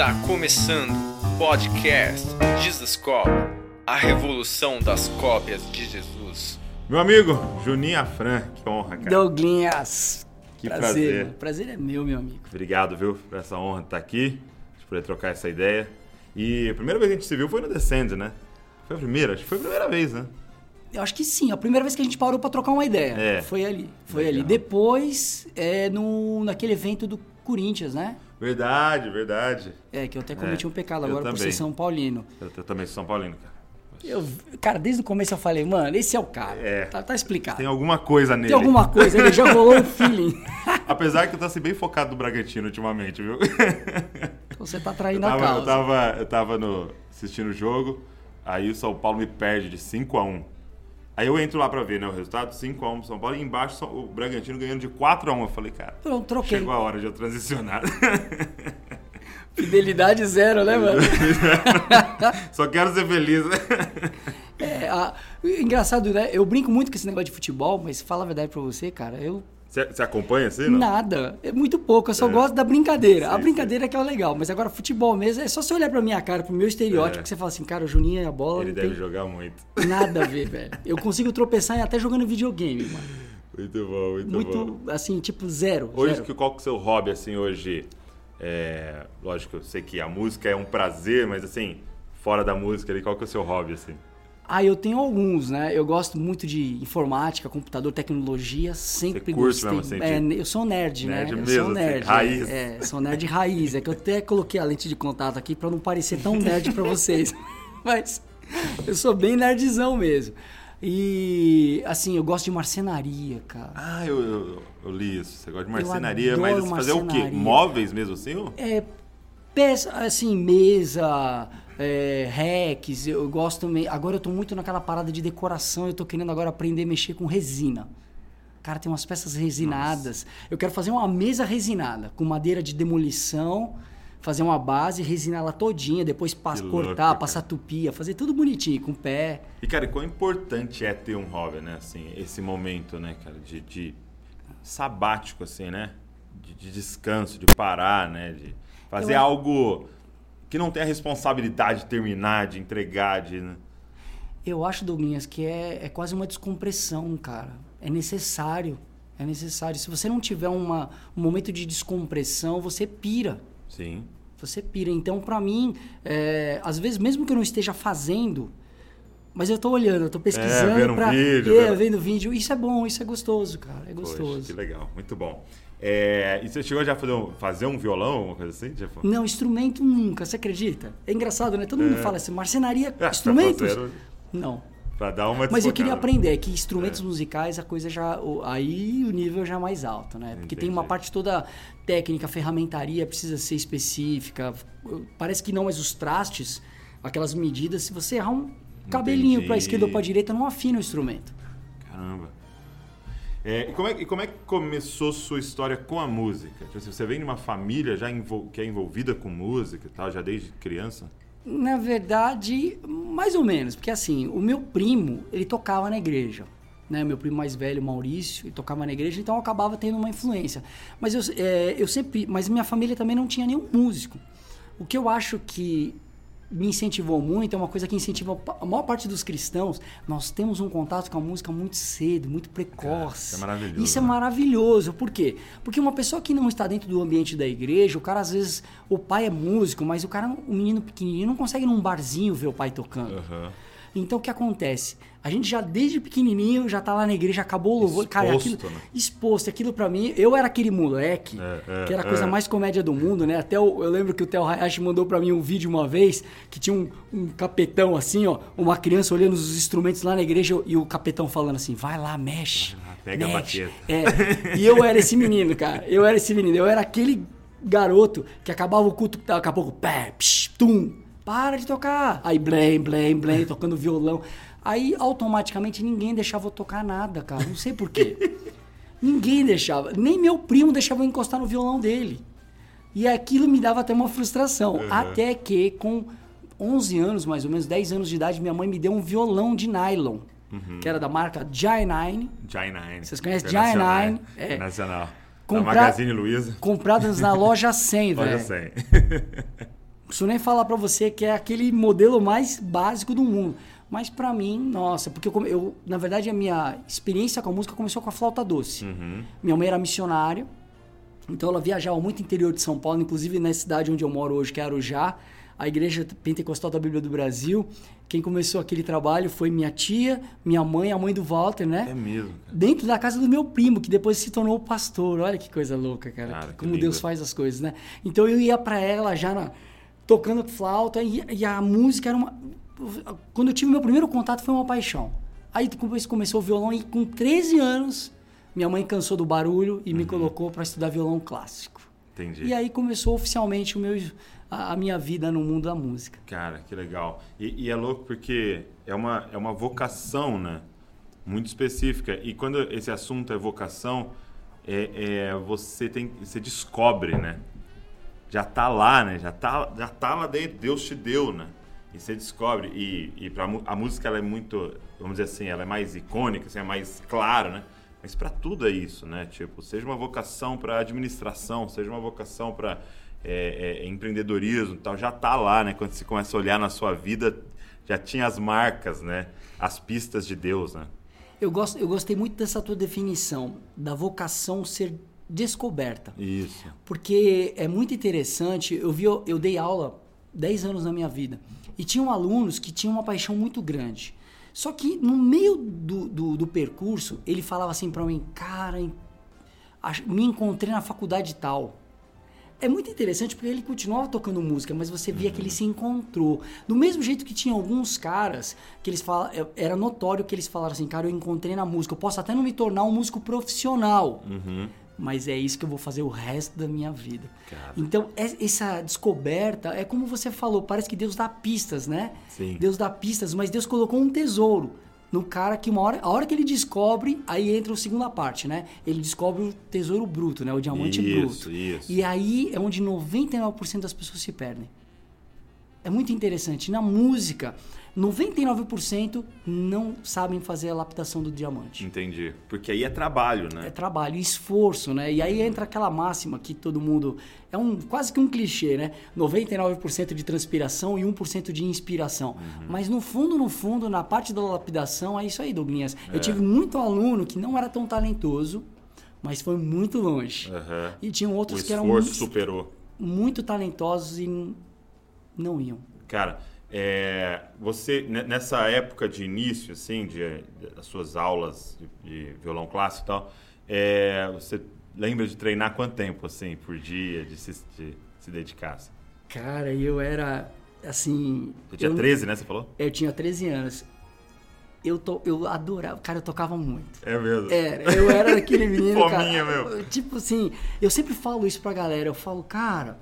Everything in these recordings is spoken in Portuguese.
Está começando o podcast Jesus Cop, a revolução das cópias de Jesus. Meu amigo, Juninho Afran, que honra, cara. Douglinhas. Que prazer. prazer. O prazer é meu, meu amigo. Obrigado, viu, por essa honra de estar aqui, de poder trocar essa ideia. E a primeira vez que a gente se viu foi no Descend, né? Foi a primeira? Acho que foi a primeira vez, né? Eu acho que sim, a primeira vez que a gente parou pra trocar uma ideia. É. Foi ali. Foi Legal. ali. Depois, é, no, naquele evento do Corinthians, né? Verdade, verdade. É, que eu até cometi É, um pecado eu agora por ser São Paulino. Eu, eu também sou São Paulino, cara. Eu, cara, desde o começo eu falei, mano, esse é o cara. É. Tá, tá explicado. Tem Tem, alguma coisa nele. alguma coisa, ele já rolou um feeling. Apesar que eu assim, bem focado no Bragantino ultimamente, viu? Você tá Eu traindo a tava, eu causa. tava, eu tava no, assistindo o jogo, aí o São Paulo me perde de 5 a 1 Aí eu entro lá pra ver né, o resultado, 5 a 1 pro São Paulo, e embaixo o Bragantino ganhando de 4 a 1 Eu falei, cara, Pronto, troquei. chegou a hora de eu transicionar. Fidelidade zero, né, mano? Só quero ser feliz. É, a- engraçado, né? Eu brinco muito com esse negócio de futebol, mas fala a verdade pra você, cara, eu Você, acompanha assim, não? Nada. É muito pouco. Eu só É. gosto da brincadeira. a Sim, brincadeira que é o legal. Mas agora, futebol mesmo, é só você olhar pra minha cara, pro meu estereótipo, É. que você fala assim, cara, o Juninho e a bola Ele deve tem jogar muito. nada a ver, velho. Eu consigo tropeçar até jogando videogame, mano. Muito bom, muito, Muito, bom. assim, tipo, zero. Hoje, zero. que- qual que é o seu hobby, assim, hoje? É, lógico, eu sei que a música é um prazer, mas assim, fora da música ali, qual que é o seu hobby, assim? Ah, eu tenho alguns, né? Eu gosto muito de informática, computador, tecnologia, sempre Você curte gostei. mesmo, assim, é, eu sou nerd, né? Nerd eu mesmo, sou assim, nerd. raiz. É, é, sou nerd raiz. É que eu até coloquei a lente de contato aqui pra não parecer tão nerd pra vocês. Mas eu sou bem nerdzão mesmo. E, assim, eu gosto de marcenaria, cara. Ah, eu, eu, eu li isso. Você gosta de Eu marcenaria, mas assim, fazer o quê? marcenaria. Móveis mesmo assim? ou- É, peça, assim, mesa, é, racks, eu gosto também. Agora eu tô muito naquela parada de decoração, eu tô querendo agora aprender a mexer com resina. Cara, tem umas peças resinadas. Eu quero fazer uma mesa resinada, com madeira de demolição, fazer uma base, resinar ela todinha, depois cortar, cara. passar tupia, fazer tudo bonitinho, com pé. E, cara, quão importante é ter um hobby, né? Assim, esse momento, né, cara, de, de sabático, assim, né? De, de descanso, de parar, né? De fazer Eu- algo que não tem a responsabilidade de terminar, de entregar, de... né? Eu acho, Douglas, que é, é quase uma descompressão, cara. É necessário. É necessário. Se você não tiver uma, um momento de descompressão, você pira. Sim. Você pira. Então, pra mim, é, às vezes, mesmo que eu não esteja fazendo, mas eu tô olhando, eu tô pesquisando. vendo um pra, vídeo, É, vendo- vendo vídeo. Isso é bom, isso é gostoso, cara. É Poxa, gostoso. que legal. Muito bom. É, e você chegou já a fazer um, fazer um violão, alguma coisa assim? Tipo? Não, instrumento nunca, você acredita? É engraçado, né? Todo mundo fala assim, marcenaria, É, instrumentos? fazer- Não. Pra dar uma Mas eu queria desfocada. aprender é que instrumentos musicais a coisa já aí o nível já é mais alto, né? Porque tem uma Entendi. parte toda técnica, ferramentaria precisa ser específica. Parece que não, mas os trastes, aquelas medidas, se você errar um cabelinho Entendi. para esquerda ou para direita, não afina o instrumento. Caramba. É, e, como é, e como é que começou sua história com a música? Tipo assim, você vem de uma família já que é envolvida com música e tal, já desde criança? Na verdade, mais ou menos, porque assim, o meu primo, ele tocava na igreja. Né? Meu primo mais velho, Maurício, ele tocava na igreja, então eu acabava tendo uma influência. Mas eu, é, eu sempre. Mas minha família também não tinha nenhum músico. O que eu acho que me incentivou muito é uma coisa que incentiva a maior parte dos cristãos. Nós temos um contato com a música muito cedo, muito precoce. isso é maravilhoso, Isso é né? maravilhoso. Por quê? Porque uma pessoa que não está dentro do ambiente da igreja, o cara às vezes, o pai é músico, mas o cara, o menino pequenininho não consegue num barzinho ver o pai tocando. Aham. Então o que acontece? A gente já desde pequenininho já tá lá na igreja, acabou o louvor, cara, Exposto, aquilo né? exposto, aquilo pra mim, eu era aquele moleque, É, é, que era a coisa é. mais comédia do mundo, né? Até o- eu lembro que o Theo Hayashi mandou pra mim um vídeo uma vez que tinha um, um capetão assim, ó, uma criança olhando os instrumentos lá na igreja e o capetão falando assim: "Vai lá, mexe". Lá, pega a mexe. baqueta. É. E eu era esse menino, cara. Eu era esse menino, eu era aquele garoto que acabava o culto, daqui a pouco, pé, psh, tum, para de tocar. Aí, blém, blém, blém, tocando violão. Aí, automaticamente, ninguém deixava eu tocar nada, cara. Não sei porquê. ninguém deixava. Nem meu primo deixava eu encostar no violão dele. E aquilo me dava até uma frustração. Até que, com 11 anos, mais ou menos, 10 anos de idade, minha mãe me deu um violão de nylon. Que era da marca J9. J9. Vocês conhecem Internacional. J9? É. Internacional. Da Comprar- Magazine Luiza. Compradas na loja 100, velho. Olha 100. Preciso nem falar pra você que é aquele modelo mais básico do mundo. Mas pra mim, nossa, porque eu, eu, na verdade, a minha experiência com a música começou com a flauta doce. Minha mãe era missionária, então ela viajava muito interior de São Paulo, inclusive na cidade onde eu moro hoje, que é Arujá, a Igreja Pentecostal da Bíblia do Brasil. Quem começou aquele trabalho foi minha tia, minha mãe, a mãe do Walter, né? É mesmo. dentro da casa do meu primo, que depois se tornou pastor. Olha que coisa louca, cara. Cara, Como. Deus faz as coisas, né? Então eu ia pra ela já na- tocando flauta e, e a música era uma. Quando eu tive meu primeiro contato foi uma paixão. Aí depois começou o violão e com 13 anos minha mãe cansou do barulho e me colocou para estudar violão clássico. Entendi. E aí começou oficialmente o meu, a, a minha vida no mundo da música. Cara, que legal. E, e é louco porque é uma, é uma vocação, né? Muito específica. E quando esse assunto é vocação, é, é você tem, você descobre, né? Já tá lá, né? Já tá, já tá lá dentro. Deus te deu, né? E você descobre. E, e pra, a música ela é muito, vamos dizer assim, ela é mais icônica, assim, é mais clara, né? Mas pra tudo é isso, né? Tipo, seja uma vocação pra administração, seja uma vocação pra é, é, empreendedorismo, tal, já tá lá, né? Quando você começa a olhar na sua vida, já tinha as marcas, né? As pistas de Deus, né? Eu, gosto, eu gostei muito dessa tua definição, da vocação ser descoberta. Isso. Porque é muito interessante, eu vi, eu dei aula 10 anos na minha vida e tinham alunos que tinham uma paixão muito grande. Só que no meio do, do, do percurso, ele falava assim pra mim, cara, me encontrei na faculdade tal. É muito interessante porque ele continuava tocando música, mas você via que ele se encontrou. Do mesmo jeito que tinha alguns caras que eles falam, era notório que eles falaram assim, cara, eu encontrei na música, eu posso até não me tornar um músico profissional, mas é isso que eu vou fazer o resto da minha vida. Cara. Então, é- essa descoberta é como você falou, parece que Deus dá pistas, né? Sim. Deus dá pistas, mas Deus colocou um tesouro no cara que uma hora, a hora que ele descobre, aí entra a segunda parte, né? Ele descobre o tesouro bruto, né? O diamante Isso, bruto. isso. E aí é onde 99% das pessoas se perdem. É muito interessante. Na música, 99% não sabem fazer a lapidação do diamante. Entendi. Porque aí é trabalho, né? É trabalho, esforço, né? E aí entra aquela máxima que todo mundo. É um quase que um clichê, né? 99% de transpiração e 1% de inspiração. Mas no fundo, no fundo, na parte da lapidação, é isso aí, Douglinhas. Eu tive muito aluno que não era tão talentoso, mas foi muito longe. Aham. E tinham O outros que eram esforço muito, superou. muito talentosos e não iam. Cara, é, você ne- nessa época de início, assim, de, das suas aulas de, de violão clássico e tal, é, você lembra de treinar quanto tempo, assim, por dia, de se, de se dedicar? assim? Cara, eu era assim. Você tinha eu, 13, né? Você falou? Eu tinha 13 anos. Eu, to, eu adorava. Cara, eu tocava muito. É mesmo. Era, eu era aquele menino, Fominha, cara. meu. Tipo assim, eu sempre falo isso pra galera. Eu falo, cara,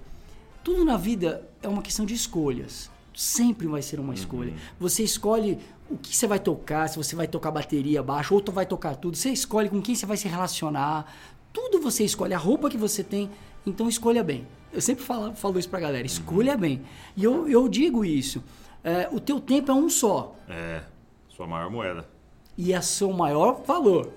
tudo na vida é uma questão de escolhas. Sempre vai ser uma escolha. Você escolhe o que você vai tocar, se você vai tocar bateria, baixo, ou tu vai tocar tudo. Você escolhe com quem você vai se relacionar. Tudo você escolhe, a roupa que você tem. Então escolha bem. Eu sempre falo, falo isso pra galera, escolha bem. E eu, eu digo isso. é, o teu tempo é um só. É, sua maior moeda. E é seu maior valor.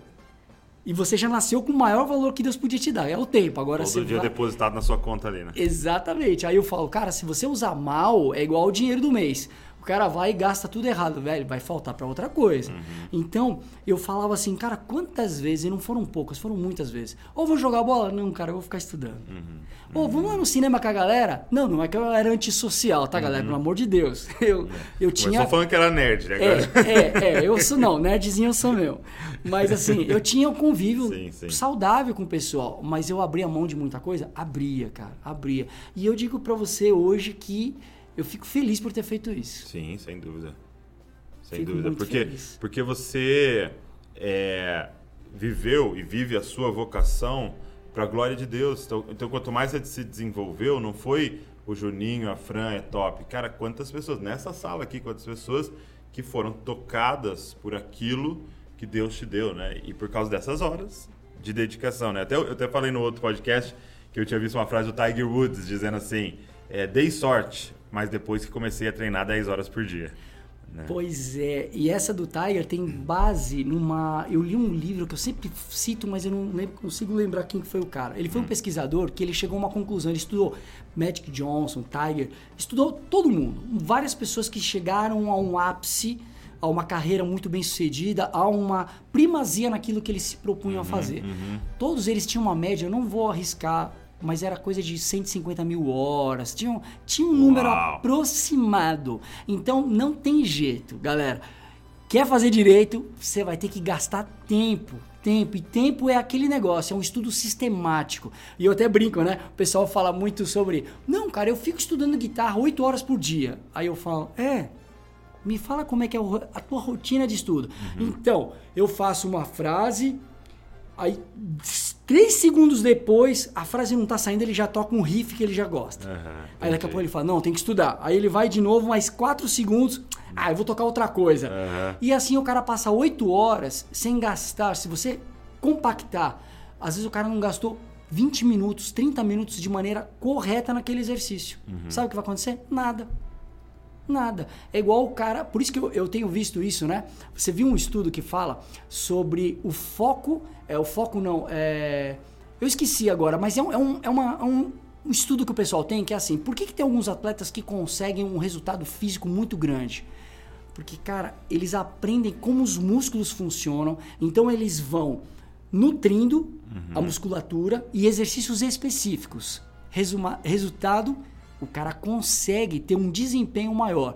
E você já nasceu com o maior valor que Deus podia te dar. É o tempo. Agora Todo dia vai... depositado na sua conta ali, né? Exatamente. Aí eu falo, cara, se você usar mal, é igual o dinheiro do mês. O cara vai e gasta tudo errado, velho, vai faltar pra outra coisa. Então, eu falava assim, cara, quantas vezes, e não foram poucas, foram muitas vezes. Ou vou jogar bola? Não, cara, eu vou ficar estudando. Ou vamos lá no cinema com a galera? Não, não é que eu era antissocial, tá, galera? Pelo amor de Deus. Eu, eu tinha. Começou falando que era nerd, né? É, Agora... é, é, eu sou não, nerdzinho eu sou meu. Mas assim, eu tinha um convívio Sim, sim. saudável com o pessoal, mas eu abria mão de muita coisa? Abria, cara, abria. E eu digo pra você hoje que eu fico feliz por ter feito isso. Sim, sem dúvida. Sem Fico dúvida. Porque, feliz. porque você é, viveu e vive a sua vocação para a glória de Deus. Então, então, quanto mais você se desenvolveu, não foi o Juninho, a Fran é top. Cara, quantas pessoas nessa sala aqui, quantas pessoas que foram tocadas por aquilo que Deus te deu, né? E por causa dessas horas de dedicação, né? Até, eu até falei no outro podcast que eu tinha visto uma frase do Tiger Woods dizendo assim: é, dei sorte, mas depois que comecei a treinar 10 horas por dia. Né? Pois é, e essa do Tiger tem base numa. Eu li um livro que eu sempre cito, mas eu não lembro, consigo lembrar quem foi o cara. Ele foi um pesquisador que ele chegou a uma conclusão. Ele estudou Magic Johnson, Tiger, estudou todo mundo. Várias pessoas que chegaram a um ápice, a uma carreira muito bem sucedida, a uma primazia naquilo que eles se propunham a fazer. Todos eles tinham uma média, eu não vou arriscar mas era coisa de 150 mil horas. Tinha, um- tinha um número Uau. aproximado. Então não tem jeito, galera. Quer fazer direito, você vai ter que gastar tempo. Tempo. E tempo é aquele negócio, é um estudo sistemático. E eu até brinco, né? O pessoal fala muito sobre. Não, cara, eu fico estudando guitarra 8 horas por dia. Aí eu falo, é. Me fala como é que é a tua rotina de estudo. Então, eu faço uma frase, Aí, três segundos depois, a frase não tá saindo, ele já toca um riff que ele já gosta. Aham, Aí daqui a pouco ele fala, não, tem que estudar. Aí ele vai de novo, mais quatro segundos, ah, eu vou tocar outra coisa. Aham. E assim o cara passa oito horas sem gastar. Se você compactar, às vezes o cara não gastou 20 minutos, 30 minutos de maneira correta naquele exercício. Sabe o que vai acontecer? Nada. Nada. É igual o cara. Por isso que eu, eu tenho visto isso, né? Você viu um estudo que fala sobre o foco. É, o foco não. É, eu esqueci agora, mas é um, é um, é uma- é um, um estudo que o pessoal tem que é assim: por que, que tem alguns atletas que conseguem um resultado físico muito grande? Porque, cara, eles aprendem como os músculos funcionam, então eles vão nutrindo a musculatura e exercícios específicos. Resuma- resultado, o cara consegue ter um desempenho maior.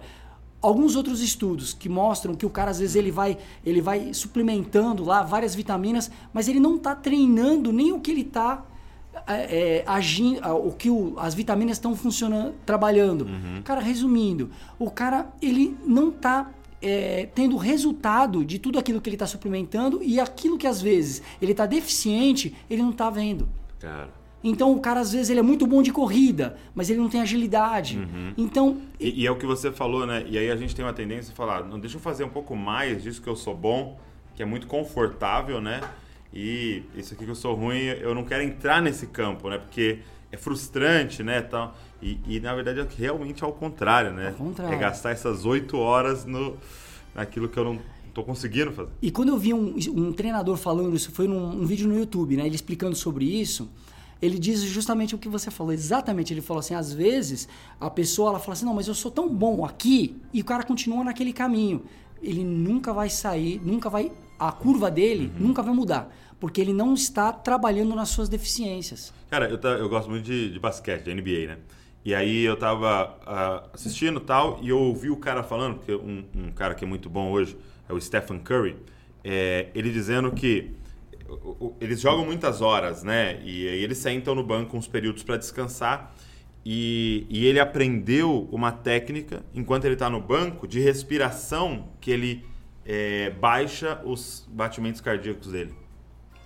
Alguns outros estudos que mostram que o cara às vezes ele vai, ele vai suplementando lá várias vitaminas, mas ele não está treinando nem o que ele está é, é, agindo, o que o- as vitaminas estão funcionando, trabalhando. Cara, resumindo, o cara ele não está tendo resultado de tudo aquilo que ele está suplementando e aquilo que às vezes ele está deficiente, ele não está vendo. Cara. Então o cara às vezes ele é muito bom de corrida, mas ele não tem agilidade. Então E, e é o que você falou, né? E aí a gente tem uma tendência a falar, não, deixa eu fazer um pouco mais disso que eu sou bom, que é muito confortável, né? E isso aqui que eu sou ruim, eu não quero entrar nesse campo, né? Porque é frustrante, né? Tal. E, e na verdade é realmente ao contrário, né? Ao contrário. É gastar essas oito horas no, naquilo que eu não tô conseguindo fazer. E quando eu vi um, um treinador falando isso, foi num um vídeo no YouTube, né? Ele explicando sobre isso. Ele diz justamente o que você falou, exatamente. Ele falou assim: às vezes a pessoa ela fala assim, não, mas eu sou tão bom aqui, e o cara continua naquele caminho. Ele nunca vai sair, nunca vai. A curva dele nunca vai mudar, porque ele não está trabalhando nas suas deficiências. Cara, eu, eu gosto muito de, de basquete, de NBA, né? E aí eu tava ah, assistindo tal, e eu ouvi o cara falando, porque um, um cara que é muito bom hoje é o Stephen Curry, é, ele dizendo que eles jogam muitas horas, né? E aí eles sentam no banco uns períodos para descansar. E, e ele aprendeu uma técnica, enquanto ele está no banco, de respiração, que ele é, baixa os batimentos cardíacos dele.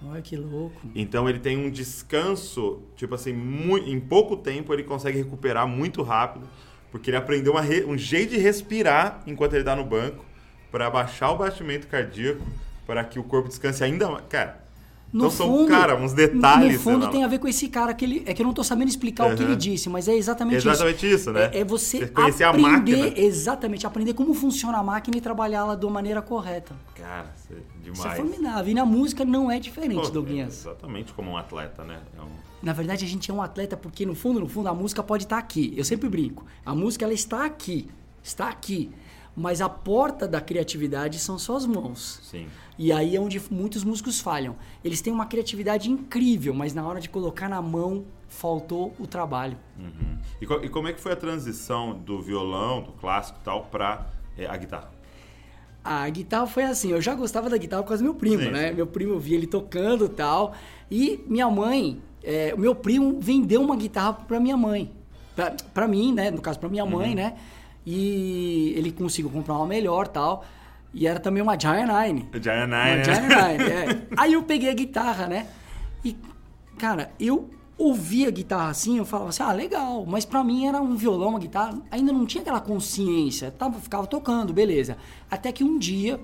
Olha que louco. Então ele tem um descanso, tipo assim, mui- em pouco tempo ele consegue recuperar muito rápido, porque ele aprendeu re- um jeito de respirar enquanto ele está no banco, para baixar o batimento cardíaco, para que o corpo descanse ainda mais. Cara, No então são, fundo, cara, uns detalhes. No fundo né? tem a ver com esse cara que ele. É que eu não tô sabendo explicar o que Uhum. ele disse, mas é exatamente, Exatamente isso, né? É, é você, Você conhecer a aprender, máquina. exatamente, aprender como funciona a máquina e trabalhá-la da maneira correta. Cara, isso é Isso demais. é formidável. E na música não é diferente, Pô, Douglas. é exatamente como um atleta, né? É um- Na verdade, a gente é um atleta porque, no fundo, no fundo, a música pode estar aqui. Eu sempre brinco. A música, ela está aqui. Está aqui. Mas a porta da criatividade são suas mãos. Sim. E aí é onde muitos músicos falham. Eles têm uma criatividade incrível, mas na hora de colocar na mão, faltou o trabalho. Uhum. E, co- e como é que foi a transição do violão, do clássico e tal, para a guitarra? A guitarra foi assim, eu já gostava da guitarra por causa do meu primo, Sim, né? Meu primo eu via ele tocando e tal. E minha mãe, é, o meu primo vendeu uma guitarra pra minha mãe. Pra, pra mim, né? No caso, pra minha Uhum. mãe, né? E ele conseguiu comprar uma melhor tal. E era também uma Giant Nine. O Giant Uma Nine, né? Giant Nine, é. Aí eu peguei a guitarra, né? E, cara, eu ouvia a guitarra assim, eu falava assim, ah, legal. Mas pra mim era um violão, uma guitarra. Ainda não tinha aquela consciência. Tava, ficava tocando, beleza. Até que um dia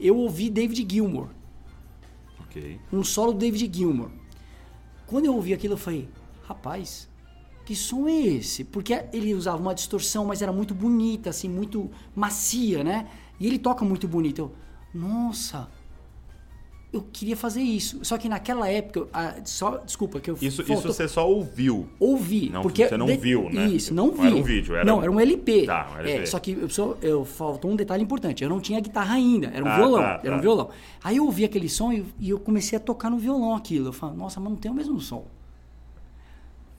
eu ouvi David Gilmour. Ok. Um solo do David Gilmour. Quando eu ouvi aquilo, eu falei, rapaz, que som é esse? Porque ele usava uma distorção, mas era muito bonita, assim, muito macia, né? E ele toca muito bonito. Eu, nossa, eu queria fazer isso. Só que naquela época, ah, só, desculpa que eu Isso, faltou- isso você só ouviu. ouvi, Não, porque você não de- viu, né? Isso, não Não vi. era um vídeo, era Não, um- era um LP. Tá, um LP. É, só que eu, só, eu faltou um detalhe importante. Eu não tinha guitarra ainda, era um Ah, violão, tá, era um tá. violão. Aí eu ouvi aquele som e, e eu comecei a tocar no violão aquilo. Eu falei, nossa, mas não tem o mesmo som.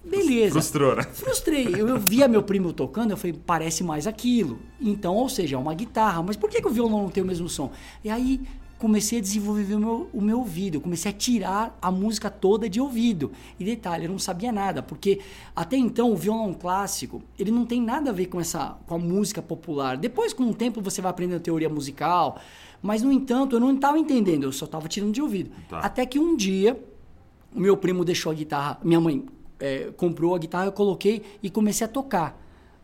Beleza. Frustrou, né? Frustrei. Eu, eu via meu primo tocando, eu falei, parece mais aquilo. Então, ou seja, é uma guitarra. Mas por que, que o violão não tem o mesmo som? E aí comecei a desenvolver o meu, o meu ouvido. Eu comecei a tirar a música toda de ouvido. E detalhe, eu não sabia nada, porque até então o violão clássico, ele não tem nada a ver com essa com a música popular. Depois, com o tempo, você vai aprendendo teoria musical. Mas, no entanto, eu não estava entendendo, eu só estava tirando de ouvido. Tá. Até que um dia, o meu primo deixou a guitarra, minha mãe é, comprou a guitarra, eu coloquei e comecei a tocar.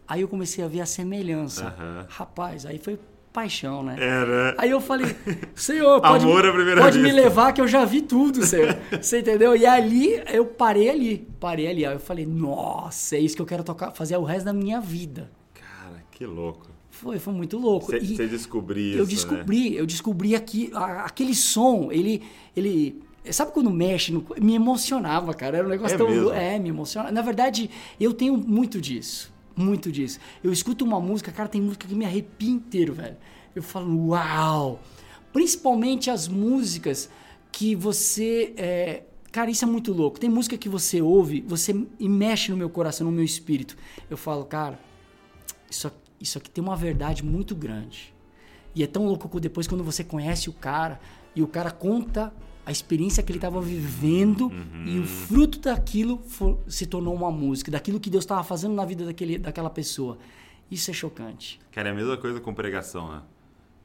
Aí eu comecei a ver a semelhança. Aham. Rapaz, aí foi paixão, né? Era. Aí eu falei, Senhor, pode, Amor à primeira pode me vista." levar que eu já vi tudo, Senhor. Você entendeu? E ali eu parei ali, parei ali. Aí eu falei, nossa, é isso que eu quero tocar, fazer o resto da minha vida. Cara, que louco. Foi, foi muito louco. Você descobriu isso, eu né? descobri, eu descobri aqui, aquele som, ele, ele, sabe quando mexe, no, me emocionava, cara, era um negócio É tão, mesmo? é, me emociona. Na verdade, eu tenho muito disso, muito disso. Eu escuto uma música, cara, tem música que me arrepia inteiro, velho. Eu falo, uau! Principalmente as músicas que você, é, cara, isso é muito louco. Tem música que você ouve, você e mexe no meu coração, no meu espírito. Eu falo, cara, isso, aqui- isso aqui tem uma verdade muito grande. E é tão louco que depois quando você conhece o cara e o cara conta a experiência que ele estava vivendo e o fruto daquilo fo- se tornou uma música, daquilo que Deus estava fazendo na vida daquele, daquela pessoa. Isso é chocante. Cara, é a mesma coisa com pregação, né?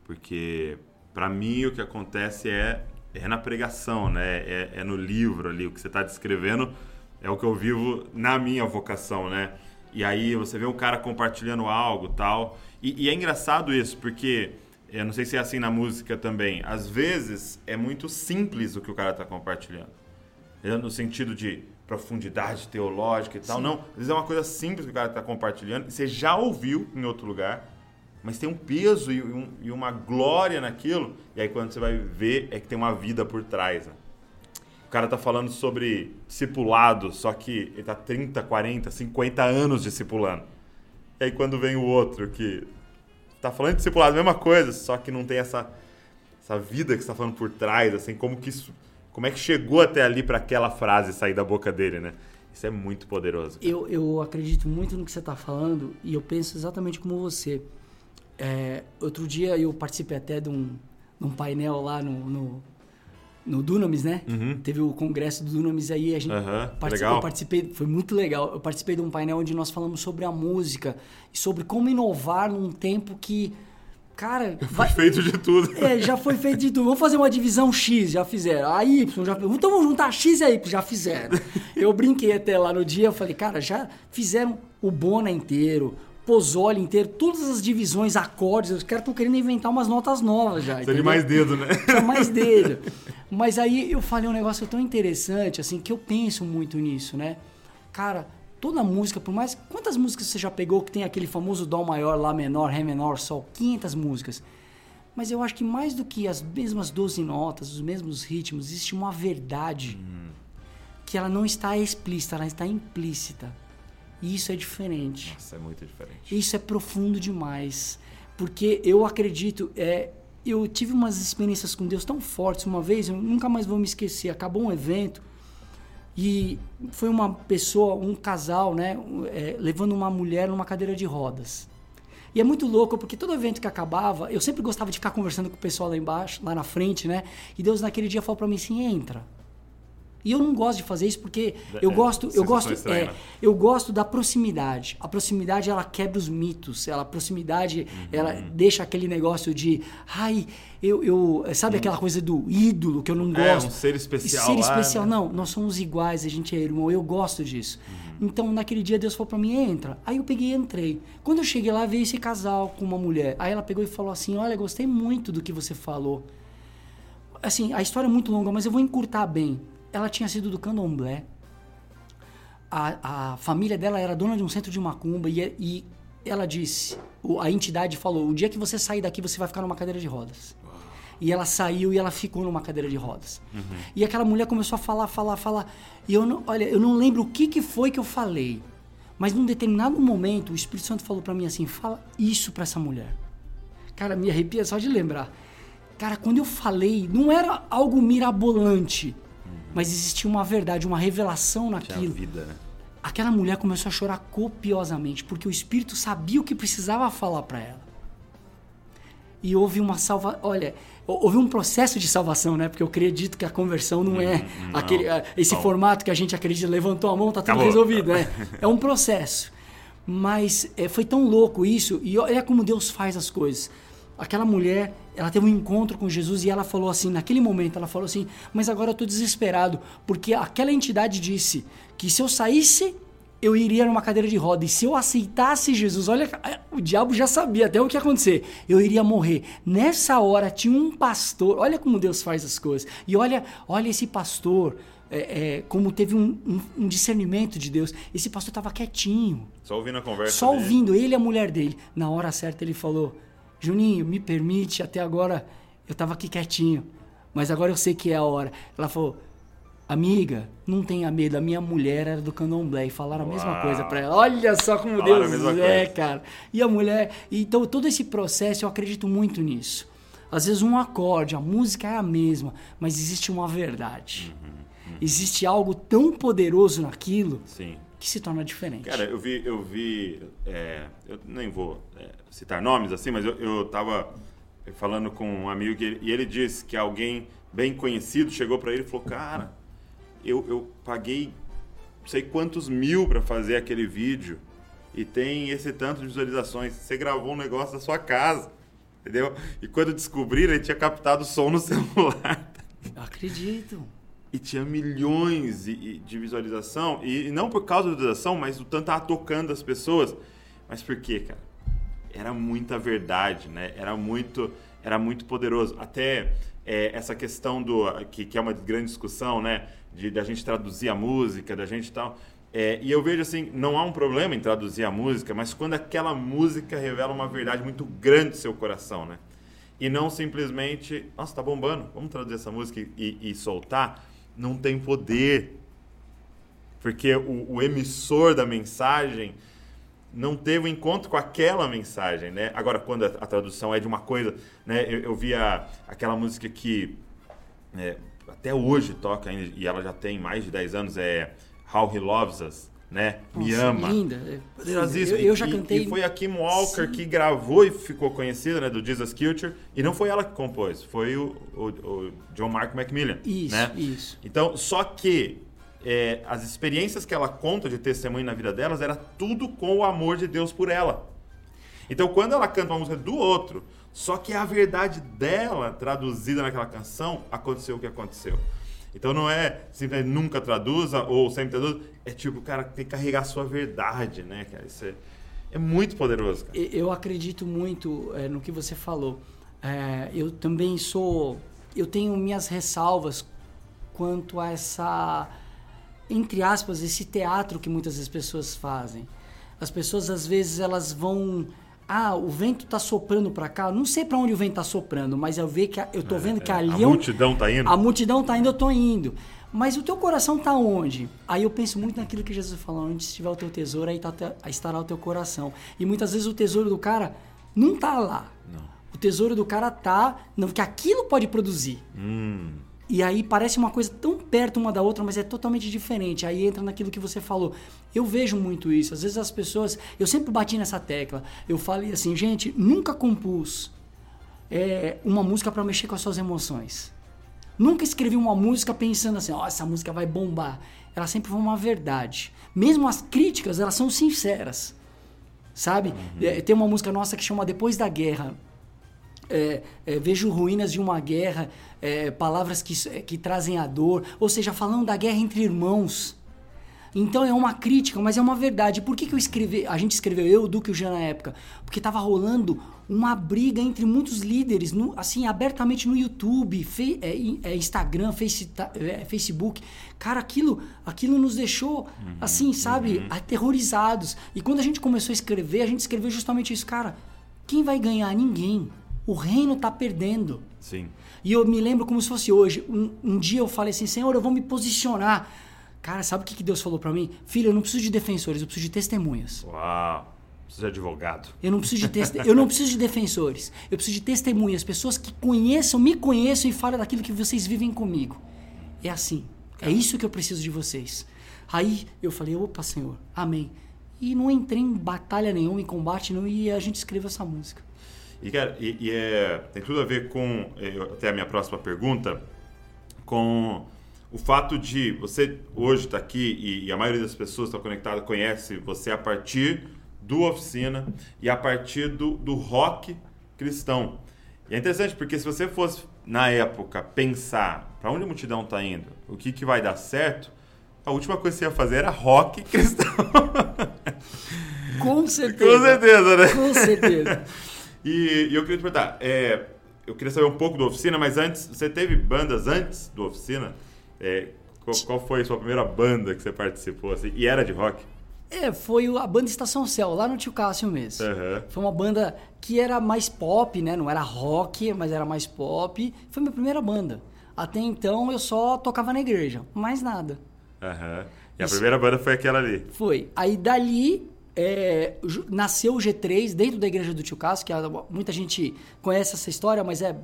Porque pra mim o que acontece é, é na pregação, né? É, é no livro ali, o que você está descrevendo é o que eu vivo na minha vocação, né? E aí você vê um cara compartilhando algo tal. E, e é engraçado isso, porque eu não sei se é assim na música também. Às vezes é muito simples o que o cara está compartilhando. No sentido de profundidade teológica e tal. Não, às vezes é uma coisa simples que o cara está compartilhando você já ouviu em outro lugar, mas tem um peso e, um- e uma glória naquilo. E aí quando você vai ver, é que tem uma vida por trás. né? O cara tá falando sobre discipulado, só que ele tá 30, 40, 50 anos discipulando. E aí quando vem o outro que tá falando de discipulado, mesma coisa, só que não tem essa, essa vida que você tá falando por trás, assim, como que isso. Como é que chegou até ali para aquela frase sair da boca dele, né? Isso é muito poderoso. Eu, eu acredito muito no que você está falando e eu penso exatamente como você. É, outro dia eu participei até de um, de um painel lá no, no, no Dunamis, né? Teve o congresso do Dunamis aí, a gente Uhum. Participou, eu participei, foi muito legal. Eu participei de um painel onde nós falamos sobre a música e sobre como inovar num tempo que, cara, vai, Feito de tudo. é, já foi feito de tudo. Vamos fazer uma divisão X, já fizeram. A Y, já Então vamos juntar X e Y, já fizeram. Eu brinquei até lá no dia, eu falei, cara, já fizeram o Bona inteiro, Pozzoli inteiro, todas as divisões, acordes. Os caras estão querendo inventar umas notas novas já. Precisa de mais dedo, né? Precisa mais dele. Mas aí eu falei um negócio tão interessante, assim, que eu penso muito nisso, né? Cara, toda música, por mais. Quantas músicas você já pegou que tem aquele famoso Dó maior, Lá menor, Ré menor, Sol? 500 músicas. Mas eu acho que mais do que as mesmas 12 notas, os mesmos ritmos, existe uma verdade que ela não está explícita, ela está implícita. E isso é diferente. Isso é muito diferente. Isso é profundo demais. Porque eu acredito, é, eu tive umas experiências com Deus tão fortes uma vez, eu nunca mais vou me esquecer. Acabou um evento e foi uma pessoa, um casal, né, é, levando uma mulher numa cadeira de rodas. E é muito louco, porque todo evento que acabava, eu sempre gostava de ficar conversando com o pessoal lá embaixo, lá na frente, né? E Deus naquele dia falou pra mim assim: entra. E eu não gosto de fazer isso porque eu É, gosto, eu gosto, estranha, é, né? eu gosto da proximidade. A proximidade ela quebra os mitos. Ela a proximidade ela Uhum. deixa aquele negócio de, ai, eu, eu sabe aquela coisa do ídolo que eu não Uhum. É, gosto. um ser especial Ser lá, especial né? não. Nós somos iguais, a gente é irmão. Eu gosto disso. Uhum. Então naquele dia Deus falou pra mim entra. Aí eu peguei e entrei. Quando eu cheguei lá veio esse casal com uma mulher. Aí ela pegou e falou assim, olha, gostei muito do que você falou assim, a história é muito longa, mas eu vou encurtar bem. Ela tinha sido do candomblé. a, a família dela era dona de um centro de macumba e, e ela disse, a entidade falou, o dia que você sair daqui você vai ficar numa cadeira de rodas. E ela saiu e ela ficou numa cadeira de rodas. E aquela mulher começou a falar, falar, falar. E eu não, olha, eu não lembro o que, que foi que eu falei. Mas num determinado momento, o Espírito Santo falou pra mim assim: fala isso pra essa mulher. Cara, me arrepia só de lembrar. Cara, quando eu falei, não era algo mirabolante, mas existia uma verdade, uma revelação Tinha naquilo. vida, né? Aquela mulher começou a chorar copiosamente, porque o Espírito sabia o que precisava falar pra ela. E houve uma salva, olha, houve um processo de salvação, né? Porque eu acredito que a conversão não é aquele ah, esse Não. formato que a gente acredita, levantou a mão, tá tudo Acabou. resolvido, né? É um processo. Mas é, foi tão louco isso, e olha como Deus faz as coisas. Aquela mulher, ela teve um encontro com Jesus e ela falou assim, naquele momento, ela falou assim: Mas agora eu tô desesperado, porque aquela entidade disse que se eu saísse, eu iria numa cadeira de roda. E se eu aceitasse Jesus, olha, o diabo já sabia até o que ia acontecer. Eu iria morrer. Nessa hora tinha um pastor, olha como Deus faz as coisas. E olha, olha esse pastor. é, é, como teve um, um- um discernimento de Deus. Esse pastor estava quietinho, Só ouvindo a conversa. só dele. ouvindo ele e a mulher dele. Na hora certa ele falou: Juninho, me permite, até agora eu tava aqui quietinho, mas agora eu sei que é a hora. Ela falou: Amiga, não tenha medo, a minha mulher era do candomblé e falaram a mesma Uau. coisa pra ela. Olha só como Falaram Deus é, cara. E a mulher. Então, todo esse processo, eu acredito muito nisso. Às vezes, um acorde, a música é a mesma, mas existe uma verdade. Uhum, Existe algo tão poderoso naquilo Sim. Que se torna diferente. Cara, eu vi, eu vi, é, eu nem vou é, citar nomes assim, mas eu, eu tava falando com um amigo que e ele disse que alguém bem conhecido chegou pra ele e falou, cara, eu, eu paguei não sei quantos mil pra fazer aquele vídeo e tem esse tanto de visualizações. Você gravou um negócio da sua casa, entendeu? E quando descobriram, ele tinha captado o som no celular. Eu acredito. E tinha milhões de visualização. E, não por causa da visualização, mas o tanto tocando as pessoas. Mas por quê, cara? Era muita verdade, né? Era muito, era muito poderoso. Até é, essa questão do... Que, que é uma grande discussão, né? De da gente traduzir a música, da gente tal. É, e eu vejo assim, não há um problema em traduzir a música, mas quando aquela música revela uma verdade muito grande do seu coração, né? e não simplesmente, nossa, tá bombando, vamos traduzir essa música e, e soltar, não tem poder. Porque o, o emissor da mensagem não teve um encontro com aquela mensagem, né? Agora, quando a, a tradução é de uma coisa, né? Eu, eu vi a- aquela música que é, até hoje toca e ela já tem mais de 10 anos, é How He Loves Us, né? Me Nossa, ama. Linda. Poderosíssimo. Eu, eu já E- cantei. E foi a Kim Walker Sim. que gravou e ficou conhecida, né, do Jesus Culture. E não foi ela que compôs, foi o, o- o John Mark Macmillan. Isso, né? isso. Então, só que é, as experiências que ela conta de testemunho na vida delas era tudo com o amor de Deus por ela. Então, quando ela canta uma música do outro, só que a verdade dela, traduzida naquela canção, aconteceu o que aconteceu. Então não é simplesmente nunca traduza ou sempre traduza, é tipo, cara, tem que carregar a sua verdade, né, cara? Isso é, é muito poderoso, cara. Eu acredito muito é, no que você falou. É, eu também sou. Eu tenho minhas ressalvas quanto a essa. Entre aspas, esse teatro que muitas das pessoas fazem. As pessoas, às vezes, elas vão. Ah, o vento tá soprando para cá. Não sei para onde o vento tá soprando, mas eu, ve que, a- eu tô vendo que a ali é um- multidão tá indo. A multidão tá indo, eu tô indo. Mas o teu coração tá onde? Aí eu penso muito naquilo que Jesus falou: onde estiver o teu tesouro, aí, tá, aí estará o teu coração. E muitas vezes o tesouro do cara não tá lá. O tesouro do cara tá. Não, que aquilo pode produzir. Hum, E aí parece uma coisa tão perto uma da outra, mas é totalmente diferente. Aí entra naquilo que você falou. Eu vejo muito isso. Às vezes as pessoas. Eu sempre bati nessa tecla. Eu falei assim, gente, nunca compus é, uma música para mexer com as suas emoções. Nunca escrevi uma música pensando assim, ó, essa música vai bombar. Ela sempre foi uma verdade. Mesmo as críticas, elas são sinceras. Sabe? É, tem uma música nossa que chama Depois da Guerra. É, é, vejo ruínas de uma guerra, é, palavras que, que trazem a dor, ou seja, falando da guerra entre irmãos. Então é uma crítica, mas é uma verdade. Por que, que eu escrevi, a gente escreveu, eu, o Duque e o Jean na época? Porque tava rolando uma briga entre muitos líderes, no- assim, abertamente no YouTube, fe- é, é, Instagram, Face- é, Facebook. Cara, aquilo, aquilo nos deixou, assim, sabe, aterrorizados. E quando a gente começou a escrever, a gente escreveu justamente isso. Cara, quem vai ganhar? Ninguém. O reino tá perdendo. Sim. E eu me lembro como se fosse hoje. Um, um dia eu falei assim, Senhor, eu vou me posicionar. Cara, sabe o que que Deus falou pra mim? Filho, eu não preciso de defensores, eu preciso de testemunhas. Uau. Precisa de advogado. Eu não preciso de teste... eu não preciso de defensores. Eu preciso de testemunhas, pessoas que conheçam, me conheçam e falem daquilo que vocês vivem comigo. É assim. É isso que eu preciso de vocês. Aí eu falei, opa, Senhor, amém. E não entrei em batalha nenhuma, em combate nenhum, e a gente escreveu essa música. E, cara, e, e é, tem tudo a ver com, é, até a minha próxima pergunta, com o fato de você hoje estar aqui e, e a maioria das pessoas que estão conectadas conhece você a partir do Oficina e a partir do, do rock cristão. E é interessante porque se você fosse, na época, pensar para onde a multidão está indo, o que, que vai dar certo, a última coisa que você ia fazer era rock cristão. Com certeza. Com certeza, né? Com certeza. E, e eu queria te perguntar, é, eu queria saber um pouco do Oficina, mas antes, você teve bandas antes do Oficina? É, qual, qual foi a sua primeira banda que você participou? Assim, e era de rock? É, foi a banda Estação Céu, lá no Tio Cássio mesmo. Aham. Foi uma banda que era mais pop, né? Não era rock, mas era mais pop. Foi minha primeira banda. Até então eu só tocava na igreja, mais nada. Aham. E a Isso. primeira banda foi aquela ali. Foi. Aí dali é, nasceu o G3 dentro da igreja do Tio Cássio, que muita gente conhece essa história, mas é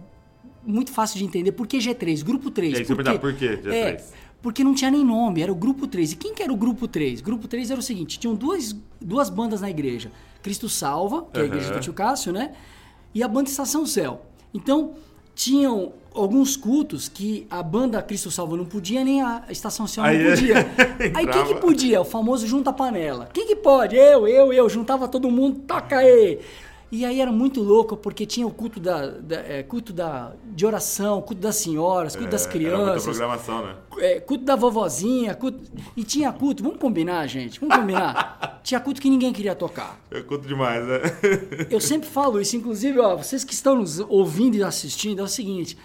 muito fácil de entender. Por que G3? Grupo 3. E aí você perguntar, por que G3? É, porque não tinha nem nome, era o Grupo 3. E quem que era o Grupo 3? Grupo 3 era o seguinte, tinham duas, duas bandas na igreja. Cristo Salva, que é a igreja do Tio Cássio, né? E a banda Estação Céu. Então, tinham alguns cultos que a banda Cristo Salva não podia, nem a Estação Céu não podia. Aí quem que podia? O famoso junta panela. Quem que pode? Eu, eu, eu. Juntava todo mundo, toca aí. E aí era muito louco, porque tinha o culto da, da- é, culto da, de oração, culto das senhoras, culto das É, Era muita crianças, programação, né? é, culto da vovozinha, culto... e tinha culto, vamos combinar, gente, vamos combinar. tinha culto que ninguém queria tocar. Eu conto demais, né? Eu sempre falo isso, inclusive, ó, vocês que estão nos ouvindo e assistindo, é o seguinte.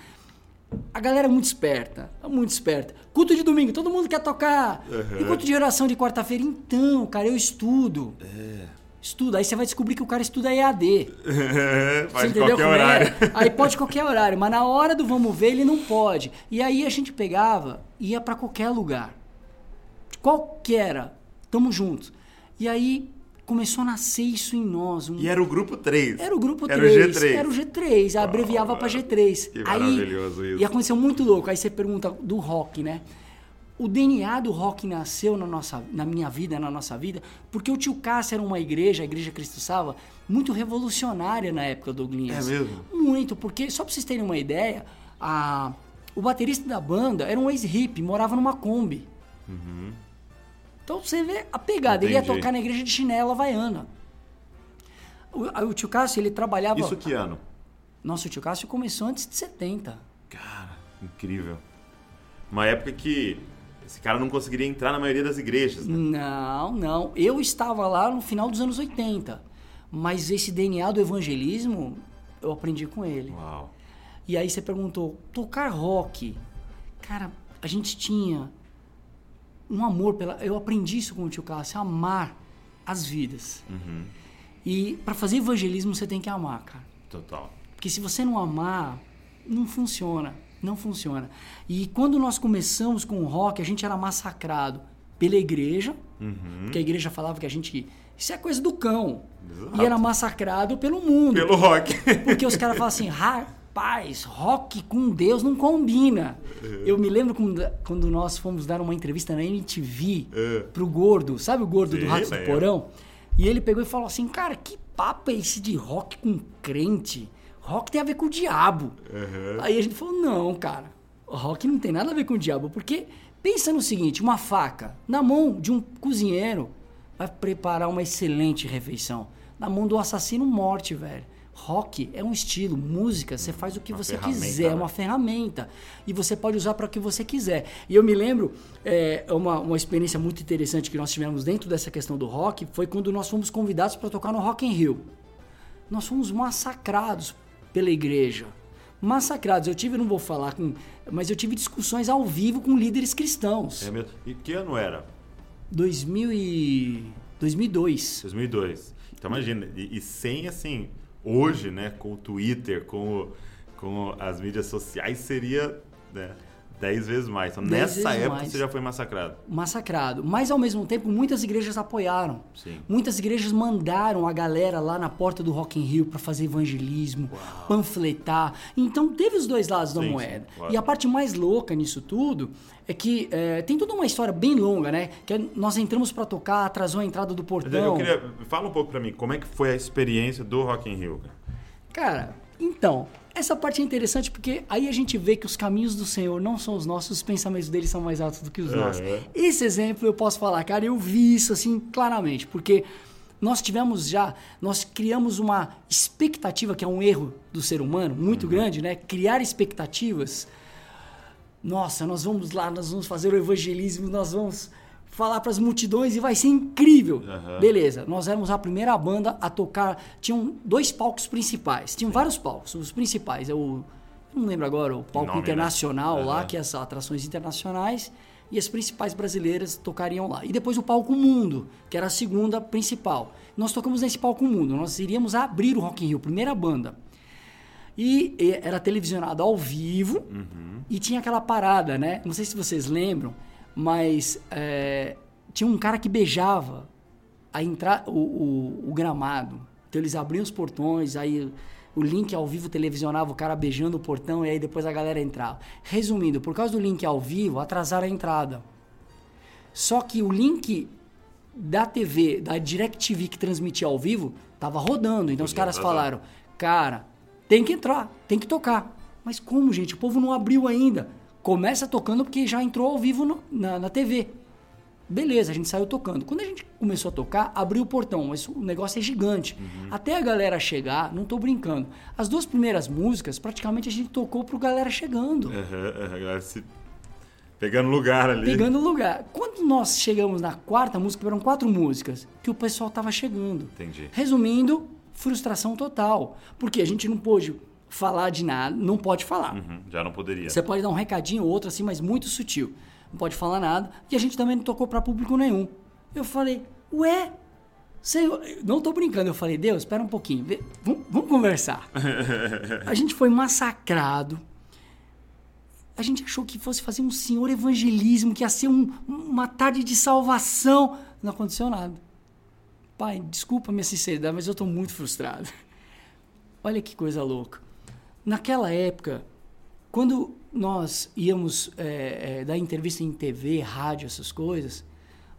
A galera é muito esperta, é muito esperta. Culto de domingo, todo mundo quer tocar. E culto de oração de quarta-feira, então, cara, eu estudo. Estuda, aí você vai descobrir que o cara estuda EAD. Você Faz qualquer como horário. é? Aí pode qualquer horário, mas na hora do vamos ver ele não pode. E aí a gente pegava, ia pra qualquer lugar. Qualquer, tamo juntos. E aí começou a nascer isso em nós. um- E era o grupo 3. era o grupo Era 3. o G3. Era o G3, abreviava pra G3. que aí, maravilhoso isso. E aconteceu muito louco. Aí você pergunta do rock, né? O DNA do rock nasceu na, nossa, na minha vida, na nossa vida, porque o tio Cássio era uma igreja, a Igreja Cristo Salva, muito revolucionária na época do Douglinhas. É mesmo? Muito, porque, só pra vocês terem uma ideia, a, o baterista da banda era um ex-hippie, morava numa Kombi. Então você vê a pegada, ele ia Entendi. tocar na igreja de chinela havaiana. O, o tio Cássio, ele trabalhava... Isso que ano? Nossa, o tio Cássio começou antes de 70. Cara, incrível. Uma época que esse cara não conseguiria entrar na maioria das igrejas, né? Não, não. Eu estava lá no final dos anos 80. Mas esse DNA do evangelismo, eu aprendi com ele. Uau. E aí você perguntou, tocar rock. Cara, a gente tinha um amor pela. Eu aprendi isso com o tio Cássio, amar as vidas. E para fazer evangelismo você tem que amar, cara. Total. Porque se você não amar, não funciona. Não funciona. E quando nós começamos com o rock, a gente era massacrado pela igreja, porque a igreja falava que a gente. Isso é coisa do cão. Exato. E era massacrado pelo mundo. Pelo rock. Porque os caras falam assim, rapaz, rock com Deus não combina. Eu me lembro quando, quando nós fomos dar uma entrevista na MTV É. pro Gordo, sabe o Gordo do Sim, do lembro. Porão? E ele pegou e falou assim, cara, que papo é esse de rock com crente? Rock tem a ver com o diabo. Aí a gente falou, não, cara, rock não tem nada a ver com o diabo, porque pensa no seguinte, uma faca na mão de um cozinheiro vai preparar uma excelente refeição. Na mão do assassino, morte, velho. Rock é um estilo, música, você faz o que Uma você quiser, é né? uma ferramenta. E você pode usar para o que você quiser. E eu me lembro, é, uma, uma experiência muito interessante que nós tivemos dentro dessa questão do rock foi quando nós fomos convidados para tocar no Rock in Rio. Nós fomos massacrados pela igreja. Massacrados. Eu tive, não vou falar com. Mas eu tive discussões ao vivo com líderes cristãos. É mesmo? E que ano era? 2000 e... 2002. 2002. Então imagina, e, e sem assim, hoje, né, com o Twitter, com, o- com as mídias sociais, seria né, 10 vezes mais. Então Dez nessa época mais. você já foi massacrado. massacrado. Mas ao mesmo tempo, muitas igrejas apoiaram. Sim. Muitas igrejas mandaram a galera lá na porta do Rock in Rio para fazer evangelismo, panfletar. Então teve os dois lados da Sim, sim, moeda. claro. E a parte mais louca nisso tudo é que é, tem toda uma história bem longa, né? Que é- nós entramos para tocar, atrasou a entrada do portão. Eu queria. Fala um pouco pra mim, como é que foi a experiência do Rock in Rio? Cara, então, essa parte é interessante porque aí a gente vê que os caminhos do Senhor não são os nossos, os pensamentos dele são mais altos do que os nossos. Uhum. Esse exemplo eu posso falar, cara, eu vi isso assim claramente, porque nós tivemos já, nós criamos uma expectativa, que é um erro do ser humano muito grande, né? Criar expectativas. Nossa, nós vamos lá, nós vamos fazer o evangelismo, nós vamos falar para as multidões e vai ser incrível. Aham. Beleza, nós éramos a primeira banda a tocar. Tinham dois palcos principais. Tinham vários palcos. Os principais é o. Não lembro agora, o palco nome, né? internacional lá, Aham. que é as atrações internacionais. E as principais brasileiras tocariam lá. E depois o palco Mundo, que era a segunda principal. Nós tocamos nesse palco Mundo. Nós iríamos abrir o Rock in Rio, primeira banda. E e era televisionado ao vivo e tinha aquela parada, né? Não sei se vocês lembram, mas é, tinha um cara que beijava a entrar o, o- o gramado. Então eles abriam os portões, aí o link ao vivo televisionava o cara beijando o portão e aí depois a galera entrava. Resumindo, por causa do link ao vivo, atrasaram a entrada. Só que o link da TV, da DirecTV que transmitia ao vivo, tava rodando. Então os caras falaram, cara, tem que entrar, tem que tocar. Mas como, gente? O povo não abriu ainda. Começa tocando porque já entrou ao vivo no- na, na TV. Beleza, a gente saiu tocando. Quando a gente começou a tocar, abriu o portão, mas o negócio é gigante. Até a galera chegar, não tô brincando. As duas primeiras músicas, praticamente a gente tocou pro galera chegando. Aham, a galera se- Pegando lugar ali. Pegando lugar. Quando nós chegamos na quarta música, eram quatro músicas, que o pessoal tava chegando. Entendi. Resumindo, frustração total. Porque a gente não pôde falar de nada, não pode falar. Uhum, já não poderia. Você pode dar um recadinho ou outro assim, mas muito sutil. Não pode falar nada. E a gente também não tocou pra público nenhum. Eu falei, ué, Senhor, não tô brincando. Eu falei, Deus, espera um pouquinho, vamos, vamos conversar. a gente foi massacrado. A gente achou que fosse fazer um senhor evangelismo, que ia ser um- uma tarde de salvação. Não aconteceu nada. Pai, desculpa a minha sinceridade, mas eu tô muito frustrado. Olha que coisa louca. Naquela época, quando nós íamos é, é, dar entrevista em TV, rádio, essas coisas,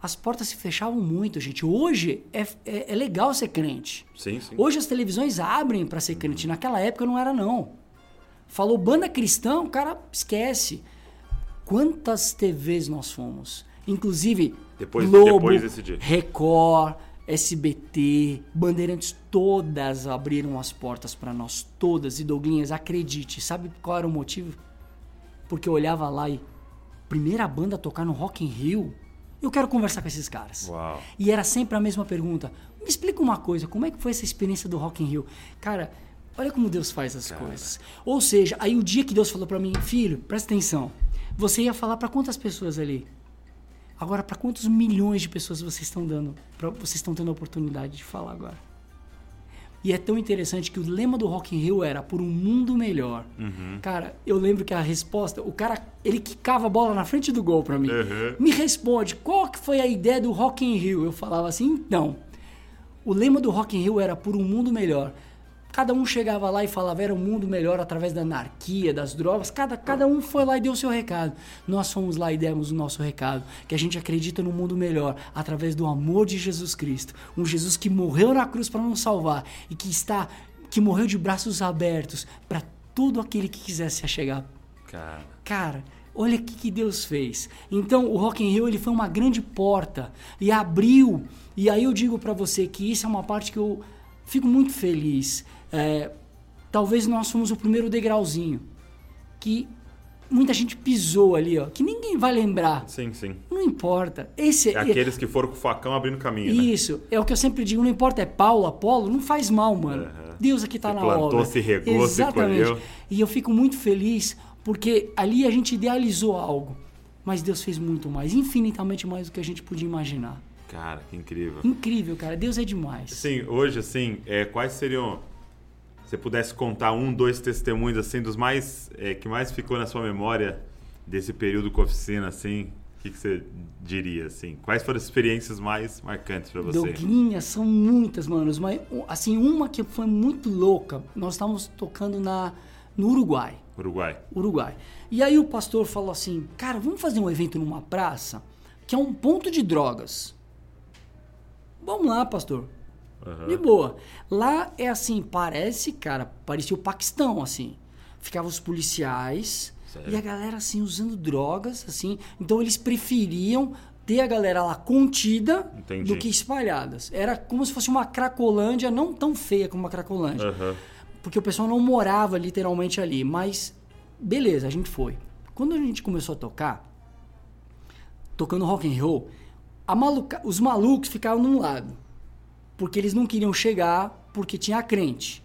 as portas se fechavam muito, gente. Hoje é, é, é legal ser crente. Sim, sim. Hoje as televisões abrem para ser crente. Naquela época não era, não. Falou banda cristã, o cara esquece. Quantas TVs nós fomos? Inclusive, Depois- Globo, depois. Record, SBT, Bandeirantes, todas abriram as portas para nós, todas. E Douglinhas, acredite, sabe qual era o motivo? Porque eu olhava lá e primeira banda a tocar no Rock in Rio, eu quero conversar com esses caras. Uau. E era sempre a mesma pergunta. Me explica uma coisa, como é que foi essa experiência do Rock in Rio? Cara, olha como Deus faz as coisas. Ou seja, aí o dia que Deus falou pra mim, filho, presta atenção. Você ia falar pra quantas pessoas ali? Agora, pra quantos milhões de pessoas vocês estão dando? Pra, vocês estão tendo a oportunidade de falar agora? E é tão interessante que o lema do Rock in Rio era por um mundo melhor. Cara, eu lembro que a resposta, o cara, ele quicava a bola na frente do gol pra mim. Uhum. Me responde, qual que foi a ideia do Rock in Rio? Eu falava assim, então, o lema do Rock in Rio era por um mundo melhor. Cada um chegava lá e falava era um mundo melhor através da anarquia, das drogas. Cada, cada um foi lá e deu o seu recado. Nós fomos lá e demos o nosso recado. Que a gente acredita no mundo melhor através do amor de Jesus Cristo. Um Jesus que morreu na cruz para nos salvar e que está que morreu de braços abertos para todo aquele que quisesse chegar Cara. Cara, olha o que, que Deus fez. Então, o Rock in Rio ele foi uma grande porta e abriu. E aí eu digo pra você que isso é uma parte que eu Fico muito feliz. É, talvez nós fomos o primeiro degrauzinho que muita gente pisou ali, ó, que ninguém vai lembrar. Sim, sim. Não importa. Esse É aqueles que foram com o facão abrindo caminho, né? Isso, é o que eu sempre digo, não importa é Paulo, Apolo, não faz mal, mano. Aham. Deus aqui tá Se na plantou, obra. se regou, se Exatamente. colheu. E eu fico muito feliz porque ali a gente idealizou algo, mas Deus fez muito mais, infinitamente mais do que a gente podia imaginar. Cara, que incrível. Incrível, cara. Deus é demais. Sim, hoje, assim, é, quais seriam. Você pudesse contar um, dois testemunhos, assim, dos mais. é, que mais ficou na sua memória desse período com a oficina, assim, o que, que você diria, assim? Quais foram as experiências mais marcantes pra você? Douglinhas são muitas, manos. Mas, assim, uma que foi muito louca. Nós estávamos tocando na, no Uruguai. Uruguai. Uruguai. E aí o pastor falou assim: Cara, vamos fazer um evento numa praça que é um ponto de drogas. Vamos lá, pastor. Aham. De boa. Lá é assim, parece, cara, parecia o Paquistão, assim. Ficavam os policiais Sério? e a galera, assim, usando drogas, assim. Então eles preferiam ter a galera lá contida Entendi. do que espalhadas. Era como se fosse uma cracolândia, não tão feia como uma cracolândia Aham. porque o pessoal não morava literalmente ali. Mas beleza, a gente foi. Quando a gente começou a tocar, tocando rock and roll, a maluca- os malucos ficavam num lado, porque eles não queriam chegar porque tinha crente.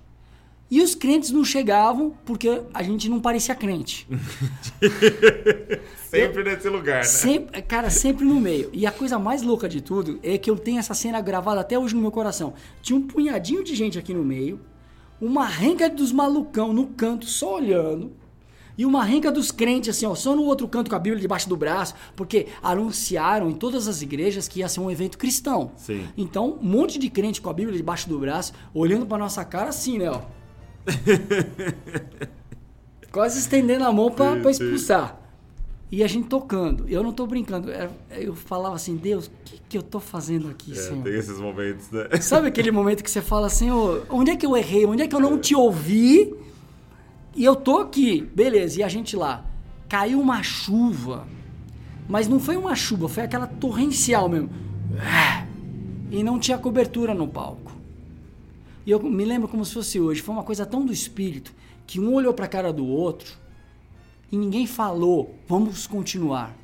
E os crentes não chegavam porque a gente não parecia crente. Sempre nesse lugar, né? Sempre, cara, sempre no meio. E a coisa mais louca de tudo é que eu tenho essa cena gravada até hoje no meu coração. Tinha um punhadinho de gente aqui no meio, uma renca dos malucão no canto só olhando. E uma renca dos crentes, assim, ó, só no outro canto com a Bíblia debaixo do braço, porque anunciaram em todas as igrejas que ia ser um evento cristão. Sim. Então, um monte de crente com a Bíblia debaixo do braço, olhando pra nossa cara assim, né, ó. Quase estendendo a mão pra, Sim, pra sim. expulsar. E a gente tocando. Eu não tô brincando. é- Eu falava assim, Deus, o que, que eu tô fazendo aqui, É, Senhor? tem esses momentos, né? Sabe aquele momento que você fala, Senhor, onde é que eu errei? Onde é que eu não te ouvi? E eu tô aqui, beleza, e a gente lá. Caiu uma chuva, mas não foi uma chuva, foi aquela torrencial mesmo. E não tinha cobertura no palco. E eu me lembro como se fosse hoje, foi uma coisa tão do espírito que um olhou pra cara do outro e ninguém falou, vamos continuar.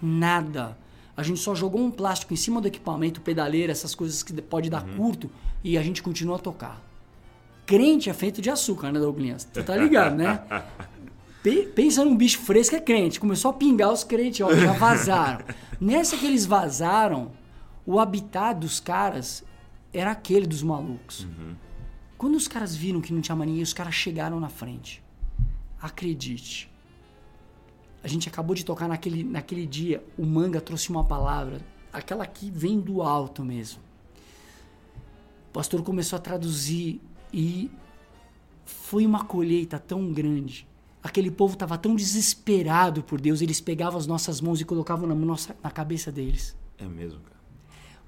Nada. A gente só jogou um plástico em cima do equipamento, pedaleira, essas coisas que pode dar curto, e a gente continua a tocar. Crente é feito de açúcar, né, Douglas? Tu tá ligado, né? Pe- Pensa num bicho fresco é crente. Começou a pingar os crentes, ó, já vazaram. Nessa que eles vazaram, o habitat dos caras era aquele dos malucos. Quando os caras viram que não tinha ninguém, os caras chegaram na frente. Acredite. A gente acabou de tocar naquele, naquele dia. O manga trouxe uma palavra, aquela que vem do alto mesmo. O pastor começou a traduzir e foi uma colheita tão grande. Aquele povo estava tão desesperado por Deus, eles pegavam as nossas mãos e colocavam na, nossa, na cabeça deles. É mesmo, cara.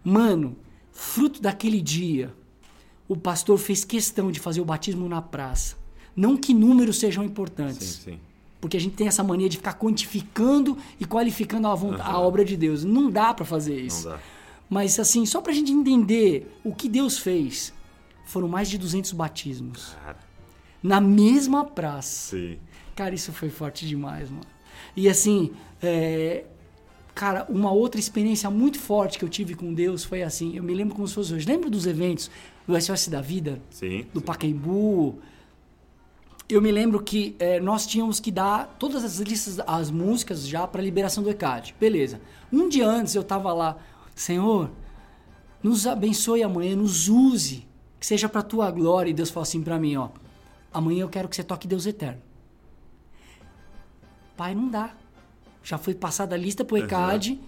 Mano, fruto daquele dia, o pastor fez questão de fazer o batismo na praça. Não que números sejam importantes. Sim, sim. Porque a gente tem essa mania de ficar quantificando e qualificando a, vonta- a obra de Deus. Não dá pra fazer isso. Mas assim, só pra gente entender o que Deus fez, foram mais de 200 batismos. Cara, Na mesma praça. sim. Cara, isso foi forte demais, mano. E assim, é, cara, uma outra experiência muito forte que eu tive com Deus foi assim. Eu me lembro como se fosse hoje. Lembra dos eventos do SOS da Vida? Sim. do sim. Pacaembu. Eu me lembro que eh, nós tínhamos que dar todas as listas, as músicas já para liberação do ECAD. Beleza. Um dia antes eu tava lá, Senhor, nos abençoe amanhã, nos use, que seja para tua glória. E Deus falou assim para mim, ó, amanhã eu quero que você toque Deus eterno. Pai, não dá. Já foi passada a lista pro ECAD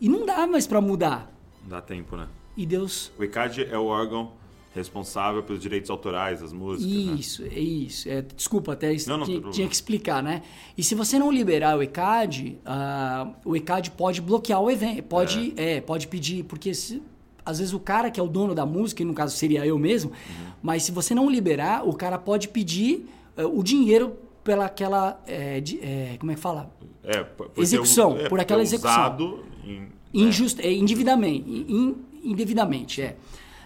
e não dá mais para mudar. Não dá tempo, né? E Deus O ICAD é o órgão responsável pelos direitos autorais das músicas, né? Isso, é isso. É, desculpa, até isso Não, não, tinha, tinha que explicar, né? E se você não liberar o ECAD, ah, o ECAD pode bloquear o evento, pode, é. pode pedir, porque se- às vezes o cara que é o dono da música, e no caso seria eu mesmo, Uhum. mas se você não liberar, o cara pode pedir eh, o dinheiro pela aquela, eh, de- eh, como é que fala? É, por Execução, é, por aquela execução. Em, Injust, é, individamente, in- indevidamente, é.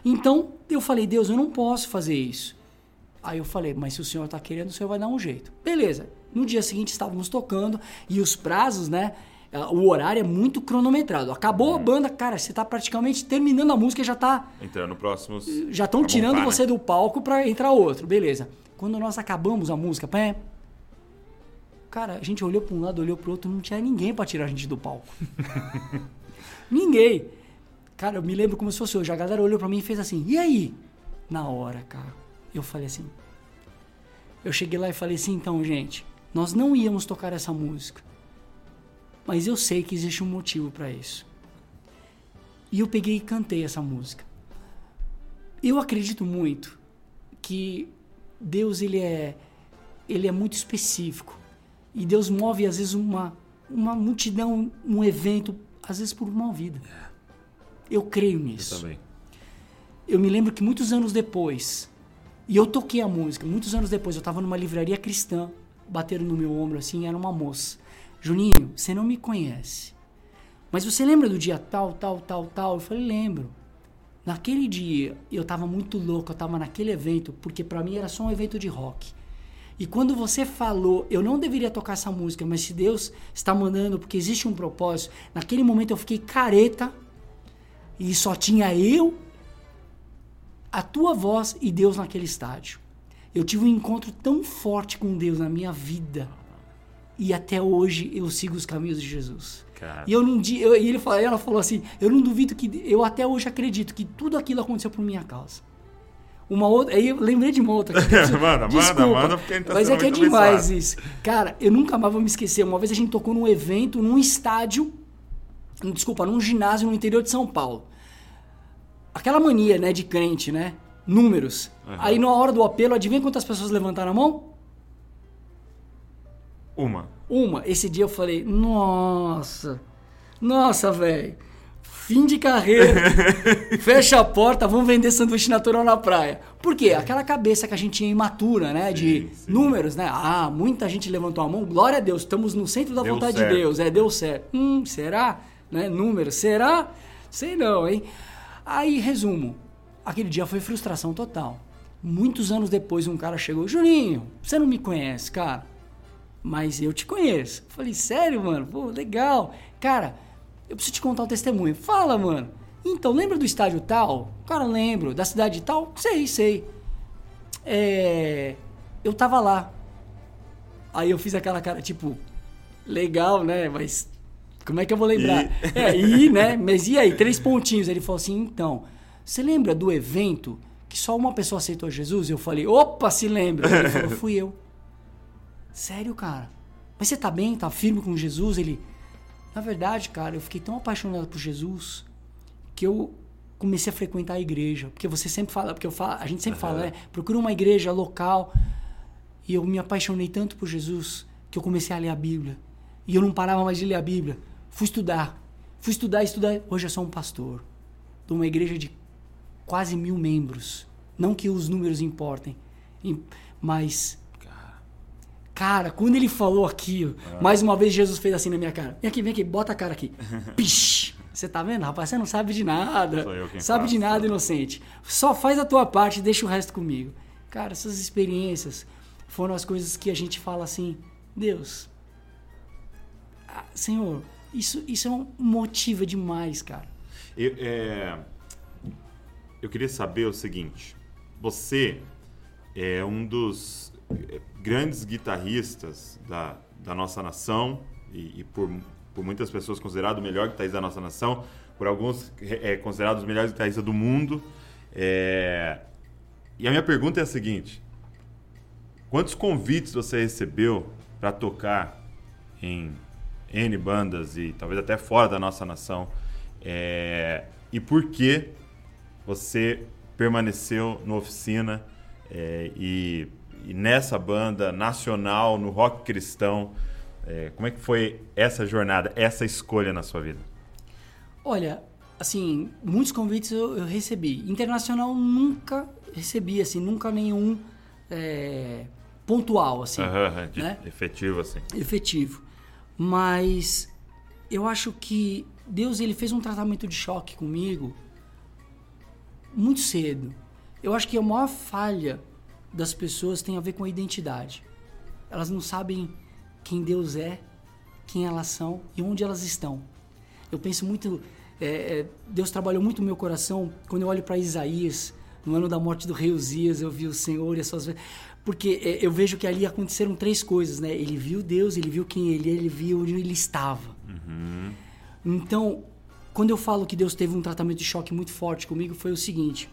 Então eu falei, Deus, eu não posso fazer isso. Aí eu falei, mas se o senhor está querendo, o senhor vai dar um jeito. Beleza. No dia seguinte estávamos tocando e os prazos, né? O horário é muito cronometrado. Acabou a banda, cara, você está praticamente terminando a música e já está Entrando próximos. já estão tirando montar, você né? do palco para entrar outro, beleza. Quando nós acabamos a música, pé, cara, a gente olhou para um lado, olhou para outro, não tinha ninguém para tirar a gente do palco. ninguém. Cara, eu me lembro como se fosse hoje. A galera olhou para mim e fez assim: "E aí?" Na hora, cara, eu falei assim. Eu cheguei lá e falei assim: "Então, gente, nós não íamos tocar essa música. Mas eu sei que existe um motivo para isso." E eu peguei e cantei essa música. Eu acredito muito que Deus ele é ele é muito específico e Deus move às vezes uma uma multidão, um evento, às vezes por uma vida. Eu creio Eu nisso. também. Eu me lembro que muitos anos depois, e eu toquei a música, muitos anos depois, eu tava numa livraria cristã, bateram no meu ombro assim, era uma moça. Juninho, você não me conhece. Mas você lembra do dia tal, tal, tal, tal? Eu falei, lembro. Naquele dia, eu tava muito louco, eu tava naquele evento, porque pra mim era só um evento de rock. E quando você falou, eu não deveria tocar essa música, mas se Deus está mandando, porque existe um propósito, naquele momento eu fiquei careta e só tinha eu, a tua voz e Deus naquele estádio. Eu tive um encontro tão forte com Deus na minha vida e até hoje eu sigo os caminhos de Jesus. Cara. E eu não eu, e ele falou, ela falou assim, eu não duvido que eu até hoje acredito que tudo aquilo aconteceu por minha causa. Uma outra, aí eu lembrei de uma outra. Manda, manda, Desculpa, manda, porque a gente tá Mas é que é demais abençoado. isso. Cara, eu nunca mais vou me esquecer. Uma vez a gente tocou num evento, num estádio, desculpa, num ginásio no interior de São Paulo. Aquela mania, né, de crente, né? Números. Aí na hora do apelo, adivinha quantas pessoas levantaram a mão? Uma. Uma. Esse dia eu falei, nossa, nossa, velho. Fim de carreira. Fecha a porta, vamos vender sanduíche natural na praia. Por quê? Aquela cabeça que a gente tinha imatura, né? de Sim, sim. números, né? Ah, muita gente levantou a mão. Glória a Deus, estamos no centro da Deu vontade certo. de Deus. É, deu certo. Hum, será? Né? Números, será? Sei não, hein? Aí, resumo. Aquele dia foi frustração total. Muitos anos depois, um cara chegou, Juninho, você não me conhece, cara mas eu te conheço. Falei, sério, mano? Pô, legal. Cara, eu preciso te contar um testemunho. Fala, mano. Então, lembra do estádio tal? Cara, lembro. Da cidade tal? Sei, sei. É... Eu tava lá. Aí eu fiz aquela cara, tipo, legal, né? Mas como é que eu vou lembrar? É, e, né? Mas e aí? Três pontinhos. Ele falou assim, então, você lembra do evento que só uma pessoa aceitou Jesus? Eu falei, opa, se lembra. Ele falou, fui eu. Sério, cara? Mas você tá bem? Tá firme com Jesus? Ele. Na verdade, cara, eu fiquei tão apaixonado por Jesus que eu comecei a frequentar a igreja. Porque você sempre fala, porque eu falo, a gente sempre fala, né? Procura uma igreja local. E eu me apaixonei tanto por Jesus que eu comecei a ler a Bíblia. E eu não parava mais de ler a Bíblia. Fui estudar. Fui estudar, estudar. Hoje eu sou um pastor de uma igreja de quase mil membros. Não que os números importem, em- mas Cara, quando ele falou aquilo, Ah. mais uma vez Jesus fez assim na minha cara. Vem aqui, vem aqui, bota a cara aqui. Pish! Você tá vendo, rapaz? Você não sabe de nada. Sou eu quem sabe de faço. nada, inocente. Só faz a tua parte e deixa o resto comigo. Cara, essas experiências foram as coisas que a gente fala assim: Deus, Senhor, isso, isso é um motiva demais, cara. Eu, é, eu queria saber o seguinte: você é um dos grandes guitarristas da, da nossa nação e, e por, por muitas pessoas considerado o melhor guitarrista da nossa nação, por alguns é considerado os melhores guitarristas do mundo. É, e a minha pergunta é a seguinte: quantos convites você recebeu para tocar em N bandas e talvez até fora da nossa nação? É, e por que você permaneceu no Oficina é, e, e nessa banda nacional, no rock cristão? É, como é que foi essa jornada, essa escolha na sua vida? Olha, assim, muitos convites eu, eu recebi. Internacional nunca recebi, assim, nunca nenhum é, pontual, assim, né? Efetivo, assim. efetivo. Mas eu acho que Deus ele fez um tratamento de choque comigo muito cedo. Eu acho que a maior falha das pessoas tem a ver com a identidade. Elas não sabem quem Deus é, quem elas são e onde elas estão. Eu penso muito. É, é Deus trabalhou muito no meu coração quando eu olho para Isaías, no ano da morte do rei Uzias, eu vi o Senhor e as suas. Porque é, eu vejo que ali aconteceram três coisas, né? Ele viu Deus, ele viu quem ele é, ele viu onde ele estava. Uhum. Então, quando eu falo que Deus teve um tratamento de choque muito forte comigo, foi o seguinte: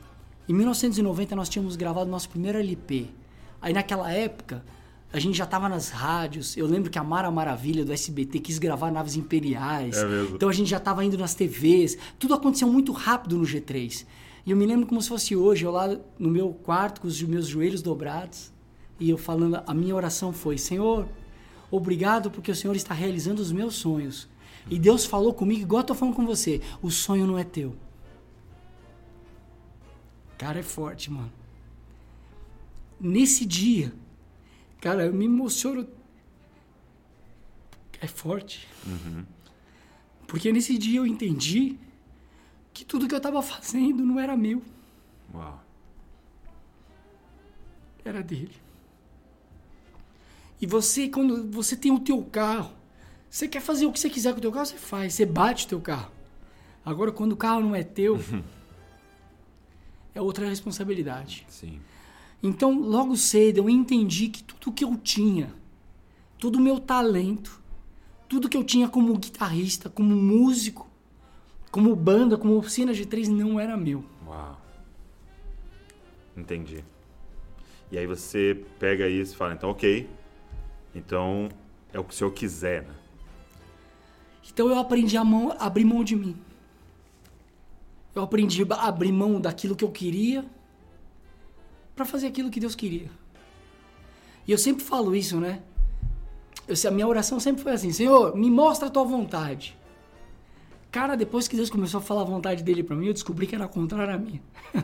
em 1990 nós tínhamos gravado nosso primeiro LP. Aí naquela época a gente já estava nas rádios. Eu lembro que a Mara Maravilha do SBT quis gravar naves imperiais. É mesmo. Então a gente já estava indo nas TVs. Tudo aconteceu muito rápido no G3. E eu me lembro como se fosse hoje, eu lá no meu quarto com os meus joelhos dobrados e eu falando, a minha oração foi: Senhor, obrigado porque o Senhor está realizando os meus sonhos. E Deus falou comigo, igual eu tô falando com você: o sonho não é teu. Cara, é forte, mano. Nesse dia, cara, eu me emociono. É forte. Uhum. Porque nesse dia eu entendi que tudo que eu estava fazendo não era meu. Uau. Era dele. E você, quando você tem o teu carro, você quer fazer o que você quiser com o teu carro, você faz. Você bate o teu carro. Agora, quando o carro não é teu, é outra responsabilidade. Sim. Então, logo cedo, eu entendi que tudo que eu tinha, todo o meu talento, tudo que eu tinha como guitarrista, como músico, como banda, como oficina de três, não era meu. Uau. Entendi. E aí você pega isso e fala, então, ok, então, é o que o Senhor quiser, né? Então eu aprendi a mão, abrir mão de mim. Eu aprendi a abrir mão daquilo que eu queria para fazer aquilo que Deus queria. E eu sempre falo isso, né? Eu, a minha oração sempre foi assim: Senhor, me mostra a tua vontade. Cara, depois que Deus começou a falar a vontade dele para mim, eu descobri que era contrária a minha.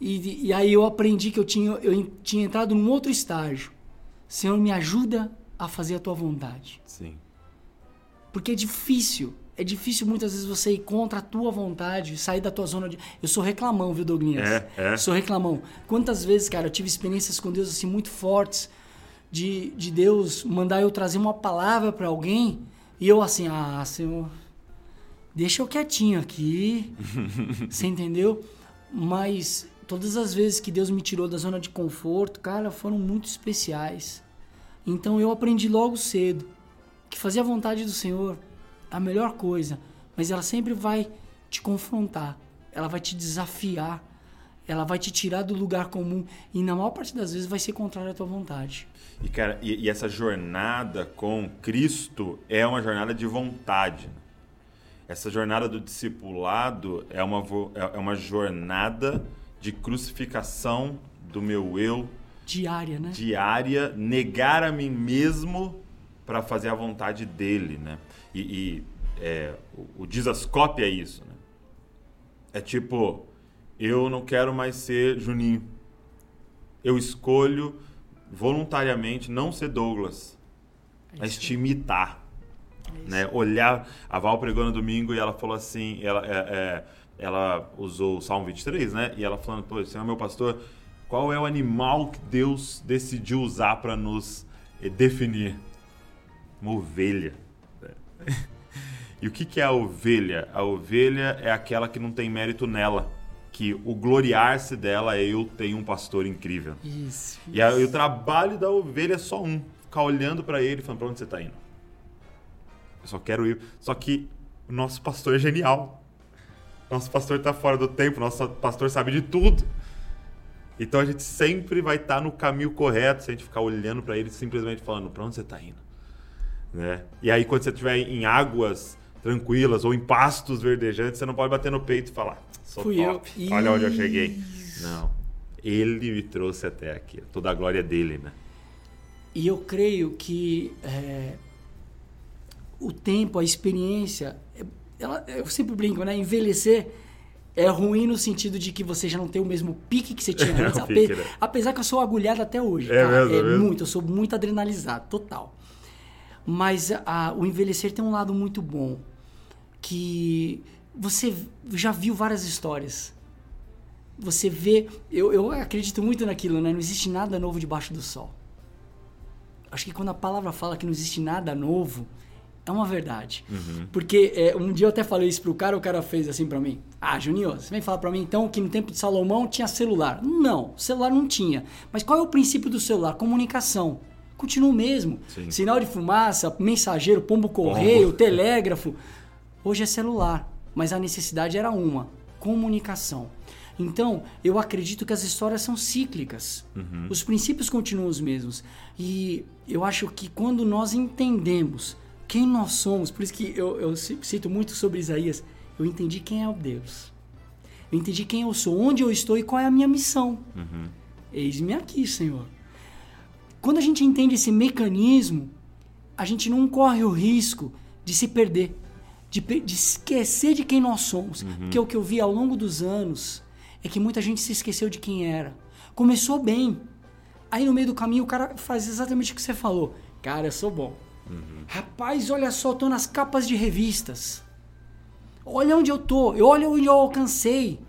e, e, aí eu aprendi que eu tinha, eu tinha entrado num outro estágio Senhor, me ajuda a fazer a tua vontade. Sim. Porque é difícil. É difícil muitas vezes você ir contra a tua vontade, sair da tua zona de. Eu sou reclamão, viu, Douglas? É, é. Sou reclamão. Quantas vezes, cara, eu tive experiências com Deus assim muito fortes, de, de Deus mandar eu trazer uma palavra para alguém, e eu assim, ah, Senhor, deixa eu quietinho aqui. você entendeu? Mas Todas as vezes que Deus me tirou da zona de conforto, cara, foram muito especiais. Então eu aprendi logo cedo que fazer a vontade do Senhor a melhor coisa, mas ela sempre vai te confrontar, ela vai te desafiar, ela vai te tirar do lugar comum e na maior parte das vezes vai ser contrária à tua vontade. E cara, e, e essa jornada com Cristo é uma jornada de vontade. Essa jornada do discipulado é uma, é, é uma jornada de crucificação do meu eu diária, né? Diária, negar a mim mesmo para fazer a vontade dele, né? E, e é, o, o desascope é isso, né? É tipo, eu não quero mais ser Juninho. Eu escolho voluntariamente não ser Douglas, é mas te imitar. É né? Olhar, a Val pregou no domingo e ela falou assim, ela é, é ela usou o Salmo 23, né? E ela falando, pô, Senhor meu pastor, qual é o animal que Deus decidiu usar para nos eh, definir? Uma ovelha. E o que, que é a ovelha? A ovelha é aquela que não tem mérito nela. Que o gloriar-se dela é eu tenho um pastor incrível. Isso. E, a, e o trabalho da ovelha é só um. Ficar olhando para ele e falando, pra onde você tá indo? Eu só quero ir. Só que o nosso pastor é genial. Nosso pastor está fora do tempo, nosso pastor sabe de tudo. Então a gente sempre vai estar tá no caminho correto se a gente ficar olhando para ele simplesmente falando: para onde você está indo? Né? E aí, quando você estiver em águas tranquilas ou em pastos verdejantes, você não pode bater no peito e falar: sou Fui top, eu. olha onde eu cheguei. Não. Ele me trouxe até aqui. Toda a glória dele, né? E eu creio que é, o tempo, a experiência, ela, eu sempre brinco, né? Envelhecer é ruim no sentido de que você já não tem o mesmo pique que você tinha antes. É pique, né? Apesar que eu sou agulhado até hoje. É, mesmo, é, é mesmo. muito, eu sou muito adrenalizado, total. Mas a, o envelhecer tem um lado muito bom. Que você já viu várias histórias. Você vê. Eu, eu acredito muito naquilo, né? Não existe nada novo debaixo do sol. Acho que quando a palavra fala que não existe nada novo, é uma verdade. Porque é, um dia eu até falei isso pro cara, o cara fez assim pra mim. Ah, Juninho, você vem falar pra mim então que no tempo de Salomão tinha celular. Não, celular não tinha. Mas qual é o princípio do celular? Comunicação. Continua o mesmo. Sim. Sinal de fumaça, mensageiro, pombo correio, telégrafo. Hoje é celular, mas a necessidade era uma: comunicação. Então, eu acredito que as histórias são cíclicas. Os princípios continuam os mesmos. E eu acho que quando nós entendemos quem nós somos, por isso que eu, eu ci- cito muito sobre Isaías, eu entendi quem é o Deus. Eu entendi quem eu sou, onde eu estou e qual é a minha missão. Eis-me aqui, Senhor. Quando a gente entende esse mecanismo, a gente não corre o risco de se perder, de, de esquecer de quem nós somos. Porque o que eu vi ao longo dos anos é que muita gente se esqueceu de quem era. Começou bem. Aí no meio do caminho o cara faz exatamente o que você falou. Cara, eu sou bom. Rapaz, olha só, eu tô nas capas de revistas. Olha onde eu tô, eu olha onde eu alcancei.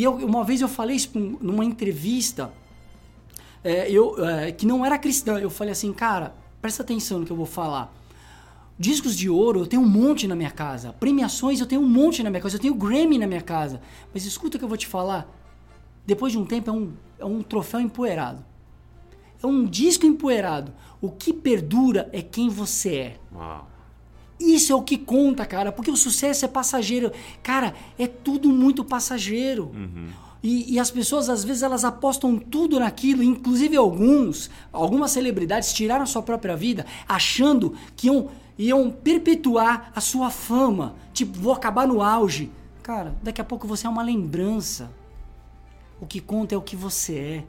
E eu- uma vez eu falei isso um- numa entrevista é, eu, é, que não era cristã. Eu falei assim, cara, presta atenção no que eu vou falar. Discos de ouro eu tenho um monte na minha casa. Premiações eu tenho um monte na minha casa. Eu tenho Grammy na minha casa. Mas escuta o que eu vou te falar. Depois de um tempo é um, é um troféu empoeirado. É um disco empoeirado. O que perdura é quem você é. Uau. Isso é o que conta, cara, porque o sucesso é passageiro. Cara, é tudo muito passageiro. E, e as pessoas, às vezes, elas apostam tudo naquilo, inclusive alguns, algumas celebridades tiraram a sua própria vida achando que iam, iam perpetuar a sua fama. Tipo, vou acabar no auge. Cara, daqui a pouco você é uma lembrança. O que conta é o que você é.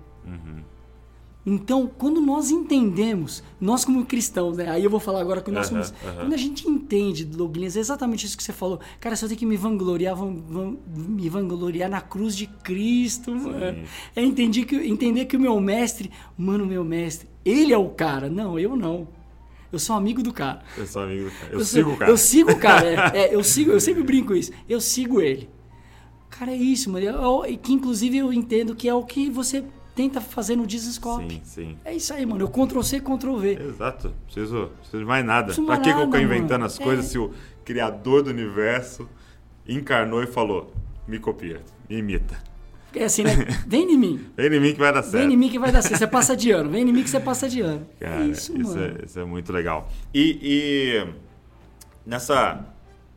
Então, quando nós entendemos, nós como cristãos, né? Aí eu vou falar agora que nós somos. aham. Quando a gente entende, Douglas, é exatamente isso que você falou. Cara, se eu tenho que me vangloriar, van- van- me vangloriar na cruz de Cristo, mano. É entender que, entender que o meu mestre, mano, meu mestre, ele é o cara. Não, eu não. Eu sou amigo do cara. Eu sou amigo do cara. Eu, sou- sigo o cara. Eu sigo o cara. é, é, eu sigo, eu sempre brinco isso. Eu sigo ele. Cara, é isso, mano. Eu- eu- que inclusive eu entendo que é o que você tenta fazer no Disnascope. Sim, sim. É isso aí, mano. Eu Ctrl C, Ctrl V. Exato. Preciso, preciso de mais nada. Preciso pra que, que eu nada, ficar inventando mano. as coisas É. se o criador do universo encarnou e falou: me copia, me imita. É assim, né? Vem em mim. Vem em mim que vai dar certo. Vem em mim que vai dar certo. Você passa de ano. Vem em mim que você passa de ano. Cara, é isso, mano. é, isso é muito legal. E, e nessa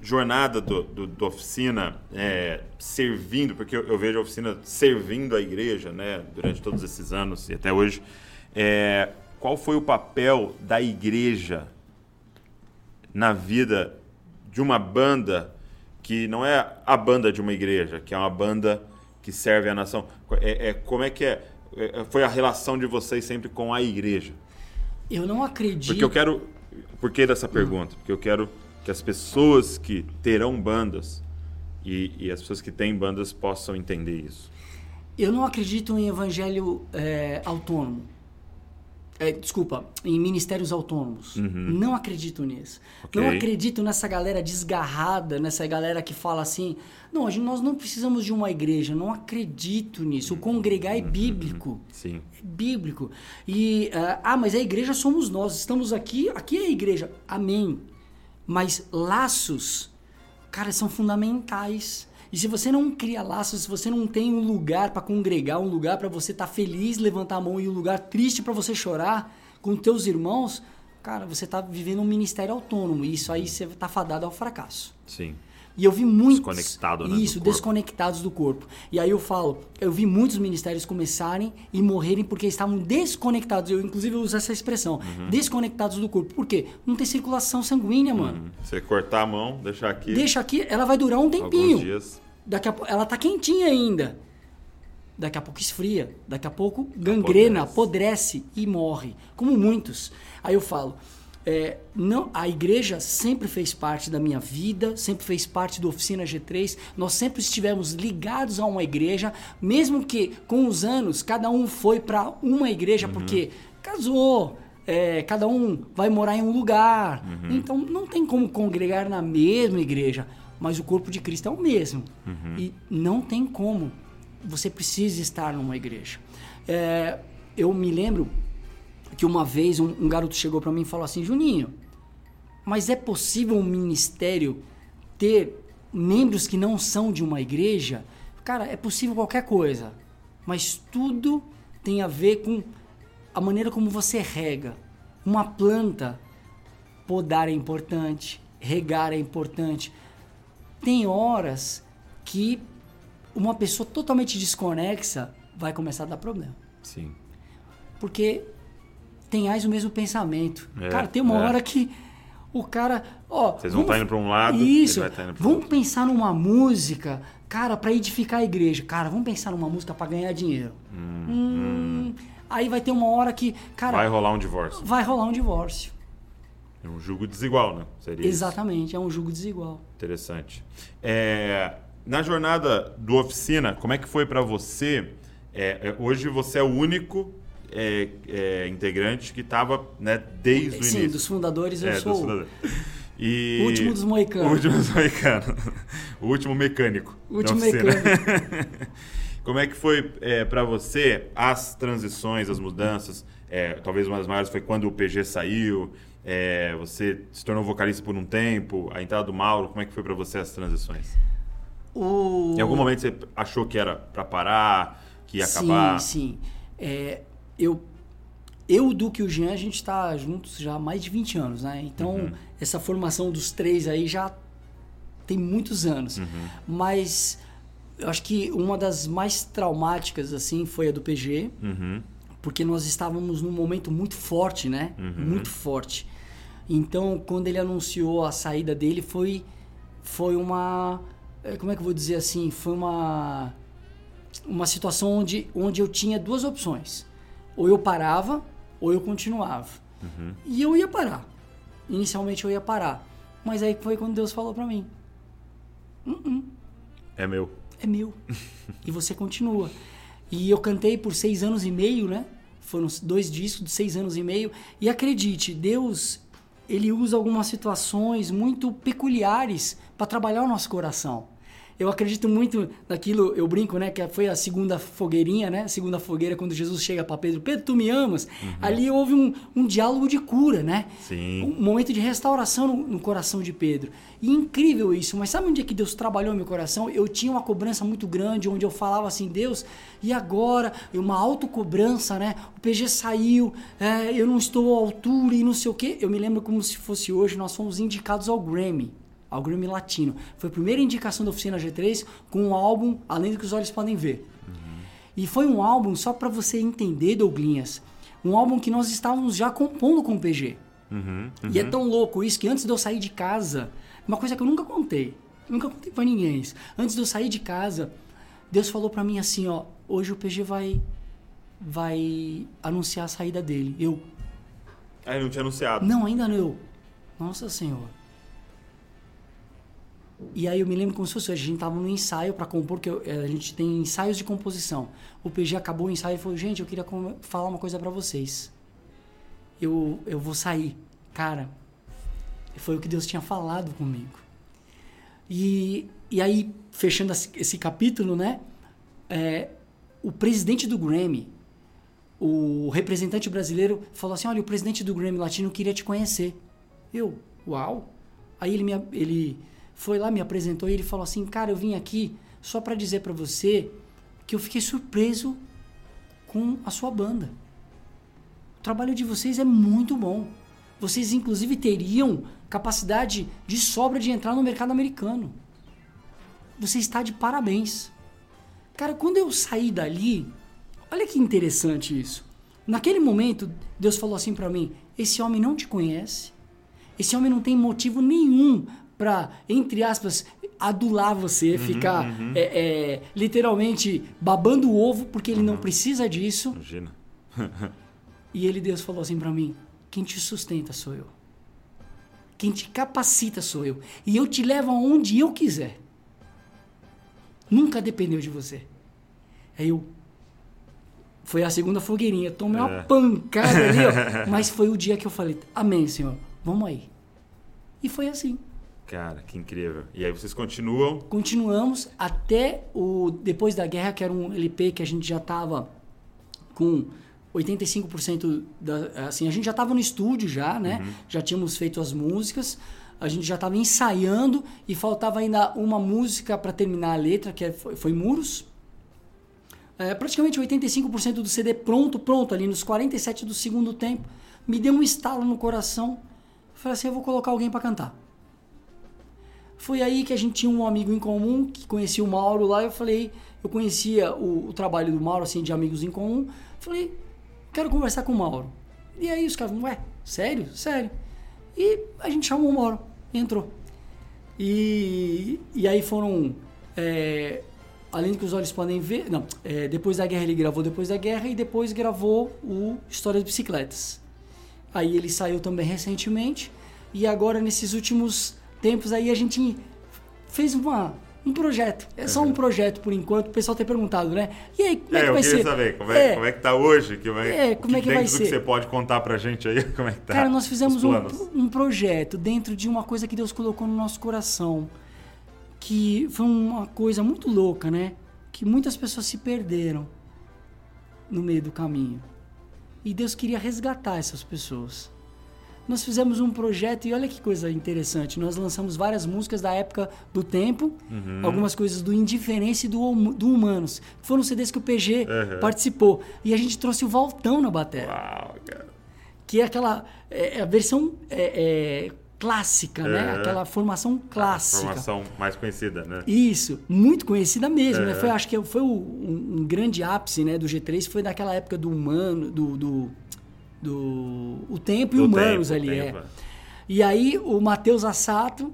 jornada do, do- da oficina, é, servindo, porque eu, eu vejo a oficina servindo a igreja, né, durante todos esses anos e até hoje, é, qual foi o papel da igreja na vida de uma banda que não é a banda de uma igreja, que é uma banda que serve a nação? É, é- como é que é, é, foi a relação de vocês sempre com a igreja? Eu não acredito. Porque eu quero. Por que dessa pergunta? Porque eu quero que as pessoas que terão bandas e, e as pessoas que têm bandas possam entender isso. Eu não acredito em evangelho é, autônomo. É, desculpa, em ministérios autônomos. Não acredito nisso. Uhum. Ok. Não acredito nessa galera desgarrada, nessa galera que fala assim: não, nós não precisamos de uma igreja. Não acredito nisso. O congregar é bíblico. Sim. É bíblico. E, ah, ah, mas a igreja somos nós. Estamos aqui, aqui é a igreja. Amém. Mas laços, cara, são fundamentais. E se você não cria laços, se você não tem um lugar para congregar, um lugar para você estar feliz, levantar a mão e um lugar triste para você chorar com teus irmãos, cara, você tá vivendo um ministério autônomo. E isso aí você tá fadado ao fracasso. Sim. E eu vi muitos. Desconectado, né, do Isso, corpo. desconectados do corpo. E aí eu falo, eu vi muitos ministérios começarem e morrerem porque estavam desconectados. Eu, inclusive, uso essa expressão: Uhum. desconectados do corpo. Por quê? Não tem circulação sanguínea, mano. Você cortar a mão, deixar aqui Deixa aqui, ela vai durar um tempinho. alguns dias. Daqui a pouco, ela tá quentinha ainda. Daqui a pouco esfria, daqui a pouco gangrena, apodrece, e morre, como muitos. Aí eu falo, é, não, a igreja sempre fez parte da minha vida, sempre fez parte do Oficina G3. Nós sempre estivemos ligados a uma igreja, mesmo que com os anos cada um foi para uma igreja porque casou, é, cada um vai morar em um lugar. Então não tem como congregar na mesma igreja. mas o corpo de Cristo é o mesmo. E não tem como. Você precisa estar numa igreja. É, eu me lembro que uma vez um, um garoto chegou para mim e falou assim: Juninho, mas é possível um ministério ter membros que não são de uma igreja? Cara, é possível qualquer coisa, mas tudo tem a ver com a maneira como você rega. Uma planta, podar é importante, regar é importante. Tem horas que uma pessoa totalmente desconexa vai começar a dar problema. Sim. Porque tenhais o mesmo pensamento. É, cara, tem uma é. hora que o cara. Ó, Vocês vão vamos- tá indo pra um lado, Isso. vai tá vamos outro. pensar numa música, cara, pra edificar a igreja. Cara, vamos pensar numa música pra ganhar dinheiro. Hum, Aí vai ter uma hora que, cara, Vai vai, rolar um divórcio. rolar um divórcio. É um jugo desigual, né? Seria isso. Exatamente, é um jogo desigual. Interessante. É, na jornada do oficina, como é que foi para você? É, é, hoje você é o único é, é, integrante que estava né, desde o Sim, início. dos fundadores eu É, sou. fundadores. E... O último dos moicanos. O último dos moicanos. o último mecânico. O último mecânico. Como é que foi é, para você as transições, as mudanças? É, talvez uma das maiores foi quando o PG saiu, é, você se tornou vocalista por um tempo, a entrada do Mauro, como é que foi para você as transições? O... Em algum momento você achou que era para parar, que ia sim, acabar? Sim, É, eu, eu, Duque e o Jean, a gente está juntos já há mais de 20 anos, né? Então, Uhum. essa formação dos três aí já tem muitos anos. Uhum. Mas eu acho que uma das mais traumáticas, assim, foi a do PG. Uhum. Porque nós estávamos num momento muito forte, né? Uhum. Muito forte. Então, quando ele anunciou a saída dele, foi, foi uma. eh, Como é que eu vou dizer assim? Foi uma. Uma situação onde, onde eu tinha duas opções. Ou eu parava, ou eu continuava. Uhum. E eu ia parar. Inicialmente eu ia parar. Mas aí foi quando Deus falou pra mim: É meu. é meu. e você continua. E eu cantei por seis anos e meio, né? Foram dois discos de seis anos e meio. E acredite, Deus, ele usa algumas situações muito peculiares para trabalhar o nosso coração. Eu acredito muito naquilo, eu brinco, né? Que foi a segunda fogueirinha, né? Segunda fogueira, quando Jesus chega para Pedro: Pedro, tu me amas? Ali houve um, um diálogo de cura, né? Sim. um momento de restauração no, no coração de Pedro. E incrível isso, mas sabe onde é que Deus trabalhou meu coração? Eu tinha uma cobrança muito grande, onde eu falava assim, Deus, e agora? Uma autocobrança, né? O PG saiu, é, eu não estou à altura e não sei o quê. Eu me lembro como se fosse hoje, nós fomos indicados ao Grammy. Ao Grammy Latino. Foi a primeira indicação da Oficina G3 com um álbum Além do que os Olhos Podem Ver. E foi um álbum, só para você entender, Douglinhas, um álbum que nós estávamos já compondo com o PG. Uhum. E é tão louco isso que antes de eu sair de casa, uma coisa que eu nunca contei, nunca contei pra ninguém isso. Antes de eu sair de casa, Deus falou pra mim assim, ó, hoje o PG vai vai anunciar a saída dele. Eu, Ah, ele não tinha anunciado. não, ainda não. Eu, Nossa Senhora. E aí eu me lembro como se fosse a gente tava no ensaio pra compor, que eu- eh, a gente tem ensaios de composição. O PG acabou o ensaio e falou, gente, eu queria falar uma coisa pra vocês. Eu, eu vou sair. Cara, foi o que Deus tinha falado comigo. E, e aí, fechando esse capítulo, né? é, o presidente do Grammy, o representante brasileiro, falou assim: Olha, o presidente do Grammy Latino queria te conhecer. Eu, uau! Aí ele, me, ele foi lá, me apresentou e ele falou assim: Cara, eu vim aqui só para dizer para você que eu fiquei surpreso com a sua banda. O trabalho de vocês é muito bom. Vocês, inclusive, teriam capacidade de sobra de entrar no mercado americano. Você está de parabéns. Cara, quando eu saí dali, olha que interessante isso. Naquele momento, Deus falou assim pra mim: esse homem não te conhece. Esse homem não tem motivo nenhum pra, entre aspas, adular você, ficar é, é, literalmente babando o ovo, porque ele não precisa disso. Imagina. E ele, Deus, falou assim pra mim: quem te sustenta sou eu. Quem te capacita sou eu. E eu te levo aonde eu quiser. Nunca dependeu de você. Aí eu. Foi a segunda fogueirinha. Tomei É. uma pancada ali, ó. Mas foi o dia que eu falei: Amém, Senhor. Vamos aí. E foi assim. Cara, que incrível. E aí vocês continuam. Continuamos até o depois da guerra, que era um LP que a gente já tava com 85% da assim, a gente já tava no estúdio já, né? Já tínhamos feito as músicas, a gente já tava ensaiando e faltava ainda uma música para terminar a letra, que é- foi, foi Muros. É, praticamente 85% do CD pronto, pronto, ali nos 47 do segundo tempo. Me deu um estalo no coração. Falei assim, eu vou colocar alguém para cantar. Foi aí que a gente tinha um amigo em comum que conhecia o Mauro lá. Eu falei, eu conhecia o, o trabalho do Mauro, assim, de amigos em comum. Falei, quero conversar com o Mauro. E aí os caras, ué, sério? Sério. E a gente chamou o Mauro, entrou. E, e aí foram. é, além do que os olhos podem ver. Não, é, depois da guerra ele gravou Depois da Guerra e depois gravou o História de Bicicletas. Aí ele saiu também recentemente. E agora, nesses últimos tempos, aí a gente fez uma, um projeto. É só um projeto por enquanto. O pessoal tem perguntado, né? E aí, como é, É, que eu vai queria ser? saber como é, como é que tá hoje. Que vai, É, como é que vai ser? que você pode contar pra gente aí, como é que tá? Cara, nós fizemos os um, um projeto dentro de uma coisa que Deus colocou no nosso coração. Que foi uma coisa muito louca, né? Que muitas pessoas se perderam no meio do caminho. E Deus queria resgatar essas pessoas. Nós fizemos um projeto e olha que coisa interessante. Nós lançamos várias músicas da época do tempo, Uhum. algumas coisas do Indiferença e do, Hum- do Humanos. Foram CDs que o PG Uhum. participou. E a gente trouxe o Valtão na bateria Uau, cara. que é aquela é, é a versão é, é, clássica, né? É. Aquela formação clássica. Formação mais conhecida, né? Isso, muito conhecida mesmo, né? É. Foi, acho que foi o- um, um grande ápice, né, do G3, foi daquela época do humano, do, do, do o tempo e Do humanos tempo, ali, tempo, é. E aí o Matheus Assato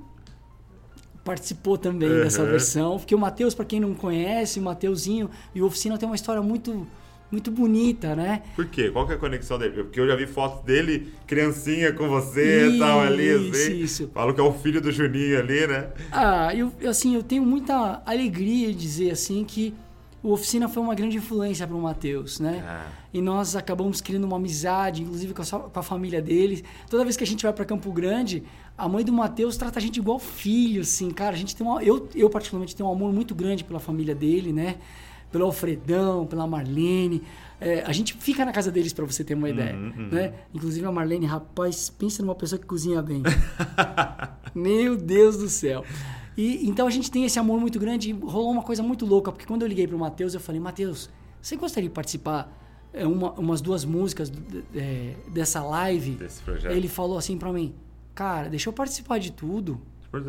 participou também Uhum. dessa versão, porque o Matheus, para quem não conhece, o Mateuzinho e o Oficina tem uma história muito muito bonita, né? Por quê? Qual que é a conexão dele? Porque eu já vi fotos dele, criancinha com você e tal ali, assim. isso. Falam que é o filho do Juninho ali, né? Ah, eu, eu, assim, eu tenho muita alegria de dizer assim que o Oficina foi uma grande influência para o Matheus, né? Ah. E nós acabamos criando uma amizade, inclusive com a, sua- com a família dele. Toda vez que a gente vai para Campo Grande, a mãe do Matheus trata a gente igual filho, assim, cara. A gente tem uma, eu, eu particularmente tenho um amor muito grande pela família dele, né? Pelo Alfredão, pela Marlene. É, a gente fica na casa deles para você ter uma ideia, né? Inclusive a Marlene, rapaz, pensa numa pessoa que cozinha bem. Meu Deus do céu. E então a gente tem esse amor muito grande e rolou uma coisa muito louca, porque quando eu liguei pro Matheus, eu falei: "Matheus, você gostaria de participar é, uma, umas duas músicas é, dessa live?" Desse projeto. Ele falou assim pra mim: "Cara, deixa eu participar de tudo."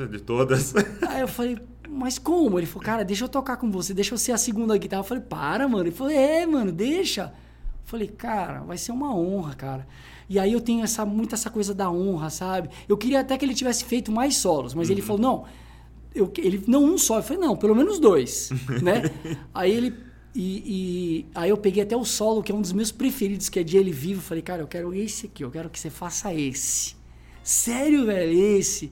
De todas. Aí eu falei, mas como? Ele falou, cara, deixa eu tocar com você, deixa eu ser a segunda guitarra. Eu falei, para, mano. Ele falou, é, mano, deixa. Eu falei, cara, vai ser uma honra, cara. E aí eu tenho essa, muito essa coisa da honra, sabe? Eu queria até que ele tivesse feito mais solos, mas ele falou, não, eu, ele, não um só. Eu falei, não, pelo menos dois, né? Aí ele... E, e aí eu peguei até o solo, que é um dos meus preferidos, que é de Ele Vivo. Eu falei, cara, eu quero esse aqui, eu quero que você faça esse. Sério, velho, esse.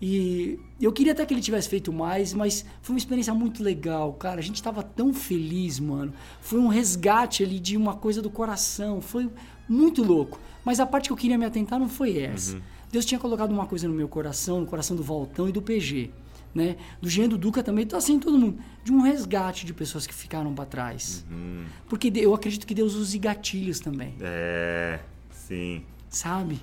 E eu queria até que ele tivesse feito mais, mas foi uma experiência muito legal, cara. A gente tava tão feliz, mano. Foi um resgate ali de uma coisa do coração. Foi muito louco. Mas a parte que eu queria me atentar não foi essa. Deus tinha colocado uma coisa no meu coração, no coração do Valtão e do PG. Né? Do Jean do Duca também, tá assim todo mundo. De um resgate de pessoas que ficaram para trás. Porque de- eu acredito que Deus use gatilhos também, É, sim. sabe?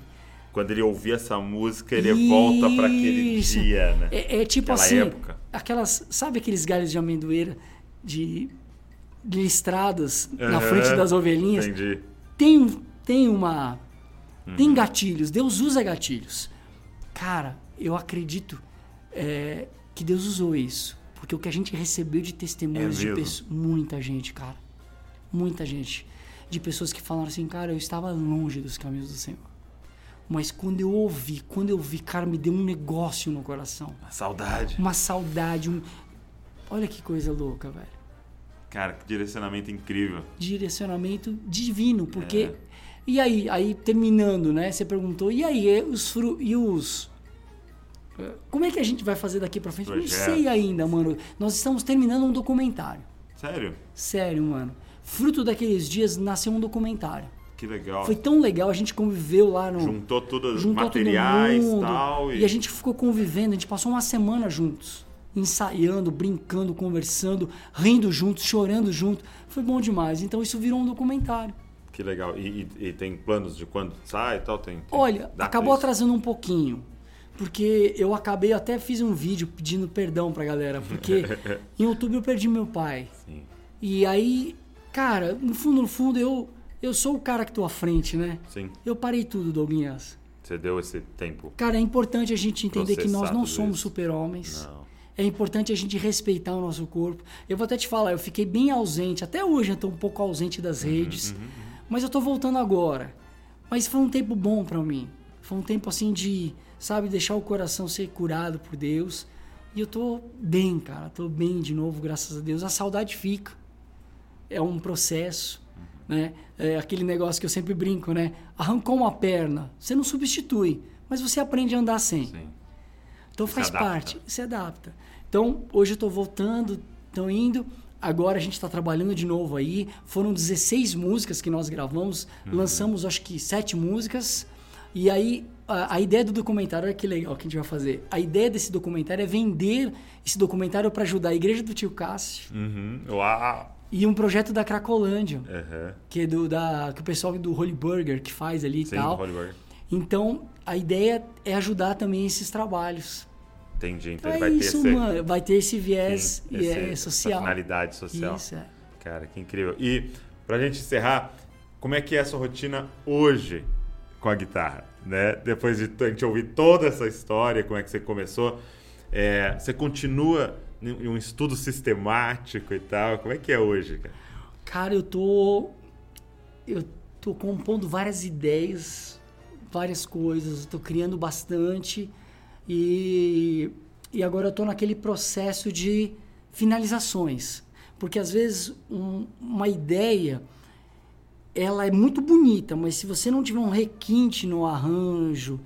Quando ele ouvir essa música, ele volta pra aquele Isso. dia, né? É, é tipo Aquela assim, época. aquelas, sabe aqueles galhos de amendoeira de, listrados na Aham, frente das ovelhinhas? Entendi. Tem, tem uma, tem Uhum. gatilhos. Deus usa gatilhos. Cara, eu acredito é, que Deus usou isso, porque o que a gente recebeu de testemunhos É de pessoas, muita gente, cara, muita gente, de pessoas que falaram assim, cara, eu estava longe dos caminhos do Senhor. Mas quando eu ouvi, quando eu vi, cara, me deu um negócio no coração A saudade. uma saudade, um. Olha que coisa louca, velho. Cara, que direcionamento incrível. Direcionamento divino, porque. É. E aí, aí terminando, né? Você perguntou, e aí, os fru... e os. Como é que a gente vai fazer daqui pra frente? Não sei ainda, mano. Nós estamos terminando um documentário. Sério? Sério, mano. Fruto daqueles dias nasceu um documentário. Que legal. Foi tão legal, a gente conviveu lá no. Juntou todos os juntou materiais todo mundo, tal, e... a gente ficou convivendo, a gente passou uma semana juntos. Ensaiando, brincando, conversando, rindo juntos, chorando junto. Foi bom demais. Então isso virou um documentário. Que legal. E, e- e tem planos de quando sai e tal? Tem, tem Olha, acabou atrasando um pouquinho. Porque eu acabei, eu até fiz um vídeo pedindo perdão pra galera. Porque em outubro eu perdi meu pai. Sim. E aí, cara, no fundo, no fundo, eu, eu sou o cara que tô à frente, né? Sim. Eu parei tudo, Douglas. Você deu esse tempo. Cara, é importante a gente entender que nós não somos super-homens. É importante a gente respeitar o nosso corpo. Eu vou até te falar, eu fiquei bem ausente. Até hoje eu tô um pouco ausente das Uhum, redes. Mas eu tô voltando agora. Mas foi um tempo bom pra mim. Foi um tempo assim de, sabe, deixar o coração ser curado por Deus. E eu tô bem, cara. Tô bem de novo, graças a Deus. A saudade fica. É um processo, né? É aquele negócio que eu sempre brinco, né? Arrancou uma perna, você não substitui, mas você aprende a andar sem. Sim. Então faz parte, se adapta. Então hoje eu tô voltando, tô indo. Agora a gente está trabalhando de novo aí. Foram 16 músicas que nós gravamos, Uhum. lançamos acho que sete músicas. E aí a, a ideia do documentário, olha que legal que a gente vai fazer. A ideia desse documentário é vender esse documentário para ajudar a igreja do Tio Cássio Uhum. Uau! e um projeto da Cracolândia, Uhum. que é do da que o pessoal do Holy Burger que faz ali e Sim, tal. Hollywood. Então a ideia é ajudar também esses trabalhos. Entendi. Então É ele vai ter isso, esse, mano. Vai ter esse viés sim, e esse- é essa social. finalidade social. Isso, é. Cara, que incrível. E pra gente encerrar, como é que é a sua rotina hoje com a guitarra? Né? Depois de a gente ouvir toda essa história, como é que você começou, é, você continua em um estudo sistemático e tal? Como é que é hoje, cara? Cara, eu tô. Eu tô compondo várias ideias, várias coisas, tô criando bastante. E, e agora eu tô naquele processo de finalizações. Porque às vezes um- uma ideia ela é muito bonita, mas se você não tiver um requinte no arranjo,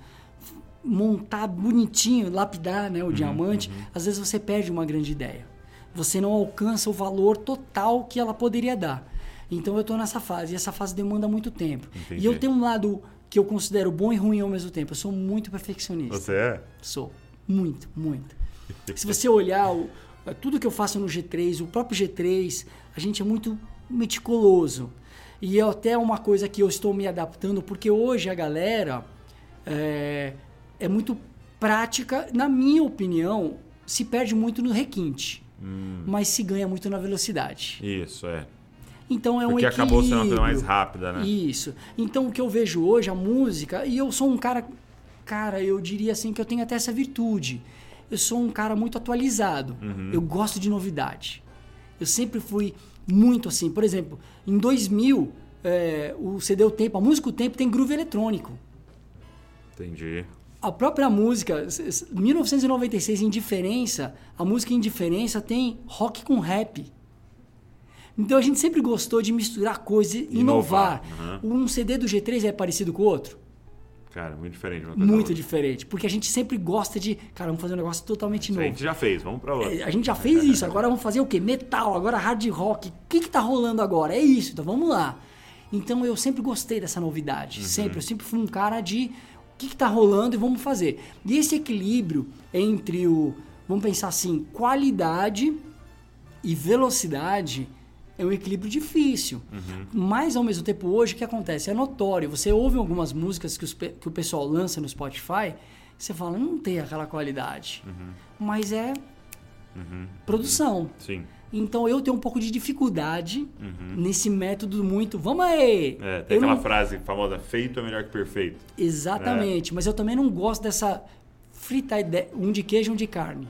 montar bonitinho, lapidar né, o diamante, às vezes você perde uma grande ideia. Você não alcança o valor total que ela poderia dar. Então eu estou nessa fase, e essa fase demanda muito tempo. Entendi. E eu tenho um lado que eu considero bom e ruim ao mesmo tempo. Eu sou muito perfeccionista. Você é? Sou. Muito, muito. Se você olhar o- tudo que eu faço no G3, o próprio G3, a gente é muito meticuloso. E é até uma coisa que eu estou me adaptando, porque hoje a galera é, é muito prática, na minha opinião, se perde muito no requinte, mas se ganha muito na velocidade. Isso, é. Então é um Porque equilíbrio. acabou sendo uma coisa mais rápida, né? Isso. Então o que eu vejo hoje, a música, e eu sou um cara, cara, eu diria assim que eu tenho até essa virtude. Eu sou um cara muito atualizado. Uhum. Eu gosto de novidade. Eu sempre fui muito assim. Por exemplo, em 2000, é, o CD O Tempo, a música O Tempo tem groove eletrônico. Entendi. A própria música, s- s- 1996, Indiferença, a música Indiferença tem rock com rap. Então a gente sempre gostou de misturar coisas e inovar. Inovar, Um CD do G3 é parecido com o outro? Cara, muito diferente. Muito diferente. Porque a gente sempre gosta de, cara, vamos fazer um negócio totalmente Isso a novo. gente já fez, vamos pra outra. É, A gente já fez isso, agora vamos fazer o quê? Metal, agora hard rock. O que, que tá rolando agora? É isso, então vamos lá. Então eu sempre gostei dessa novidade. Sempre, eu sempre fui um cara de o que, que tá rolando e vamos fazer. E esse equilíbrio entre o, vamos pensar assim, qualidade e velocidade é um equilíbrio difícil. Mas ao mesmo tempo, hoje o que acontece? É notório. Você ouve algumas músicas que, os que o pessoal lança no Spotify, você fala, não tem aquela qualidade. Mas é produção. Sim. Então eu tenho um pouco de dificuldade nesse método muito. Vamos aí! Uhum. É, tem Eu aquela não- frase famosa, feito é melhor que perfeito. Exatamente, mas eu também não gosto dessa frita ide- um de queijo, um de carne.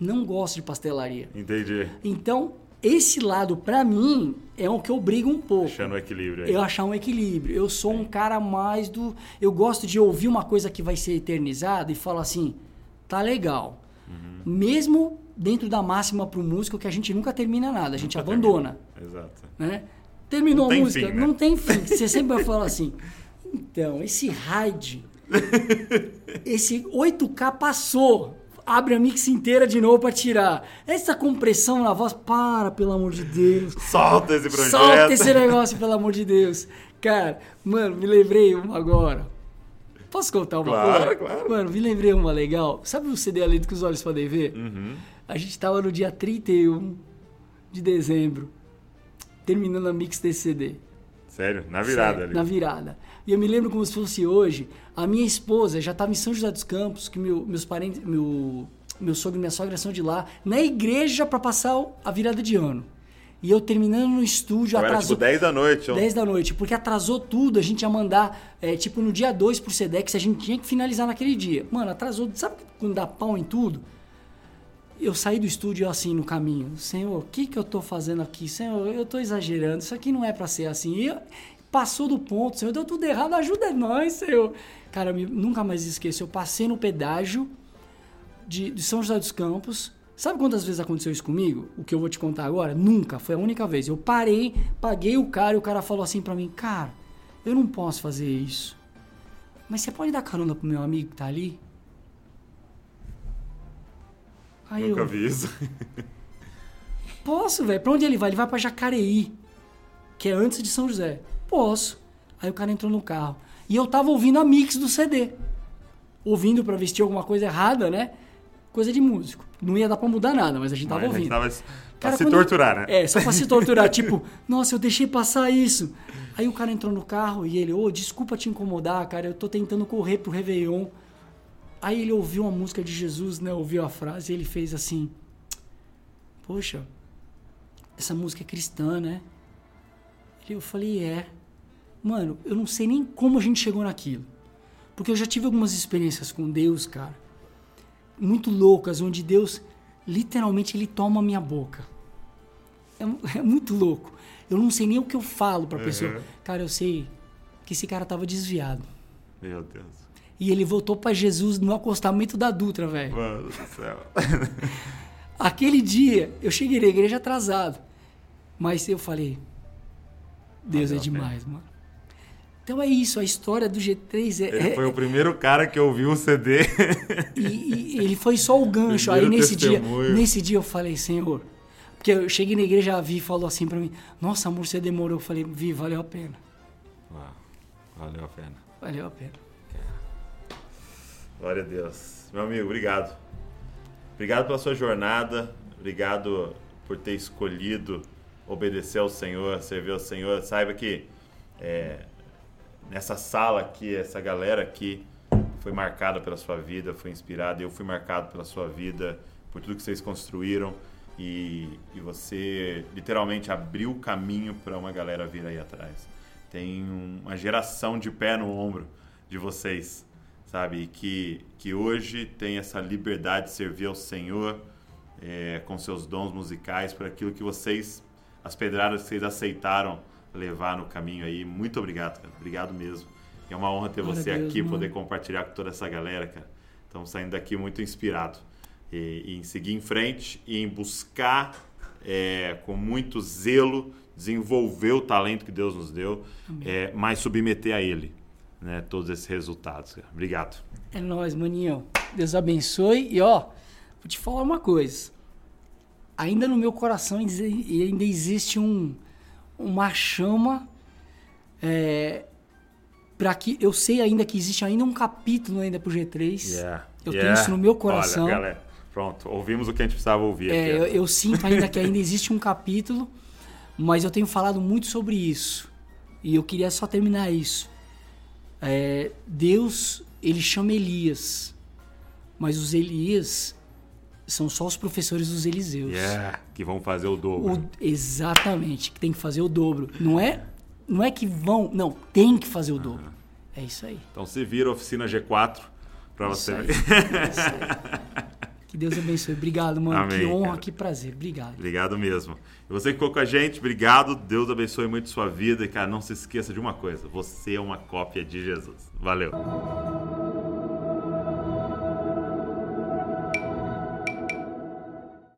Não gosto de pastelaria. Entendi. Então, esse lado, pra mim, é o que eu brigo um pouco. Achando o equilíbrio aí. Eu achar um equilíbrio. Eu sou um cara mais do. Eu gosto de ouvir uma coisa que vai ser eternizada e falar assim, tá legal. Uhum. Mesmo dentro da máxima pro músico que a gente nunca termina nada, a gente Nunca abandona. termina. Exato. né? Terminou a música, fim, né? não tem fim. Você sempre vai falar assim, então, esse raid, esse 8K passou. Abre a mix inteira de novo pra tirar. Essa compressão na voz, para, pelo amor de Deus. Solta esse projeto. Solta esse negócio, pelo amor de Deus. Cara, mano, me lembrei uma agora. Posso contar uma Claro, coisa? claro. Mano, me lembrei uma legal. Sabe o CD Além do que os olhos podem ver? Uhum. A gente tava no dia 31 de dezembro, terminando a mix desse CD. Sério? Na virada Sério, ali. Na virada. E eu me lembro como se fosse hoje. A minha esposa já estava em São José dos Campos, que meu- meus parentes, meu, meu sogro e minha sogra são de lá, na igreja para passar a virada de ano. E eu terminando no estúdio, Era atrasou. tipo 10 da noite. ó. 10 da noite, porque atrasou tudo, a gente ia mandar, é, tipo, no dia 2 pro Sedex, a gente tinha que finalizar naquele dia. Mano, atrasou, sabe quando dá pau em tudo? Eu saí do estúdio assim, no caminho. Senhor, o que que eu tô fazendo aqui? Senhor, eu tô exagerando, isso aqui não é pra ser assim. E eu- passou do ponto, Senhor, deu tudo errado, ajuda nós, Senhor. Cara, eu nunca mais esqueço, eu passei no pedágio de, de São José dos Campos. Sabe quantas vezes aconteceu isso comigo? O que eu vou te contar agora? Nunca, foi a única vez. Eu parei, paguei o cara e o cara falou assim pra mim: Cara, eu não posso fazer isso. Mas você pode dar carona pro meu amigo que tá ali? Aí Nunca eu, vi isso. Posso, velho. Pra onde ele vai? Ele vai pra Jacareí, que é antes de São José. Posso. Aí o cara entrou no carro. E eu tava ouvindo a mix do CD. Ouvindo pra vestir alguma coisa errada, né? Coisa de músico. Não ia dar pra mudar nada, mas a gente tava Mas a ouvindo. gente tava pra Cara, se torturar, né? É, só pra se torturar. tipo, nossa, eu deixei passar isso. Aí o cara entrou no carro e ele, ô, desculpa te incomodar, cara, eu tô tentando correr pro Réveillon. Aí ele ouviu a música de Jesus, né? Ouviu a frase e ele fez assim: Poxa, essa música é cristã, né? Eu falei: É. Mano, eu não sei nem como a gente chegou naquilo. Porque eu já tive algumas experiências com Deus, cara, muito loucas, onde Deus literalmente ele toma a minha boca. É, é muito louco. Eu não sei nem o que eu falo pra pessoa. Uhum. Cara, eu sei que esse cara tava desviado. Meu Deus. E ele voltou pra Jesus no acostamento da Dutra, velho. Mano do céu. Aquele dia, eu cheguei na igreja atrasado. Mas eu falei, Deus Valeu é demais, mano. Então é isso, a história do G3 é. Ele é- foi o primeiro cara que ouviu o CD. e, e ele foi só o gancho. Aí Primeiro nesse dia, nesse dia eu falei, Senhor. Porque eu cheguei na igreja, a Vi falou assim pra mim: Nossa, amor, você demorou. Eu falei, Vi, valeu a pena. Uau, Valeu a pena. Valeu a pena. Glória a Deus. Meu amigo, obrigado. Obrigado pela sua jornada. Obrigado por ter escolhido obedecer ao Senhor, servir ao Senhor. Saiba que é, nessa sala aqui, essa galera aqui foi marcada pela sua vida, foi inspirada. Eu fui marcado pela sua vida, por tudo que vocês construíram. E, e você literalmente abriu o caminho para uma galera vir aí atrás. Tem um- uma geração de pé no ombro de vocês sabe? E que, que hoje tem essa liberdade de servir ao Senhor é, com seus dons musicais, por aquilo que vocês, as pedradas que vocês aceitaram levar no caminho aí. Muito obrigado, cara. Obrigado mesmo. É uma honra ter Glória você Deus, aqui, mano. poder compartilhar com toda essa galera, cara. Estamos saindo daqui muito inspirado. E, e em seguir em frente e em buscar é, com muito zelo desenvolver o talento que Deus nos deu, é, mas submeter a Ele né, todos esses resultados. cara. Obrigado. É nóis, maninho. Deus abençoe. E ó, vou te falar uma coisa. Ainda no meu coração ainda existe um, uma chama. É, para que eu sei ainda que existe ainda um capítulo ainda pro G3. Eu tenho isso no meu coração. Olha, galera, pronto, ouvimos o que a gente precisava ouvir É, eu, aqui. eu sinto ainda que ainda existe um capítulo, mas eu tenho falado muito sobre isso. E eu queria só terminar isso. É, Deus, ele chama Elias, mas os Elias são só os professores dos Eliseus. Yeah, que vão fazer o dobro. O- exatamente, que tem que fazer o dobro. Não é, não é que vão, não, tem que fazer o dobro. É isso aí. Então se vira oficina G4 para você. aí. É isso aí. Que Deus abençoe. Obrigado, mano. Amém, que honra, cara. que prazer. Obrigado. Obrigado mesmo. E você que ficou com a gente, obrigado. Deus abençoe muito sua vida. E, cara, não se esqueça de uma coisa: você é uma cópia de Jesus. Valeu.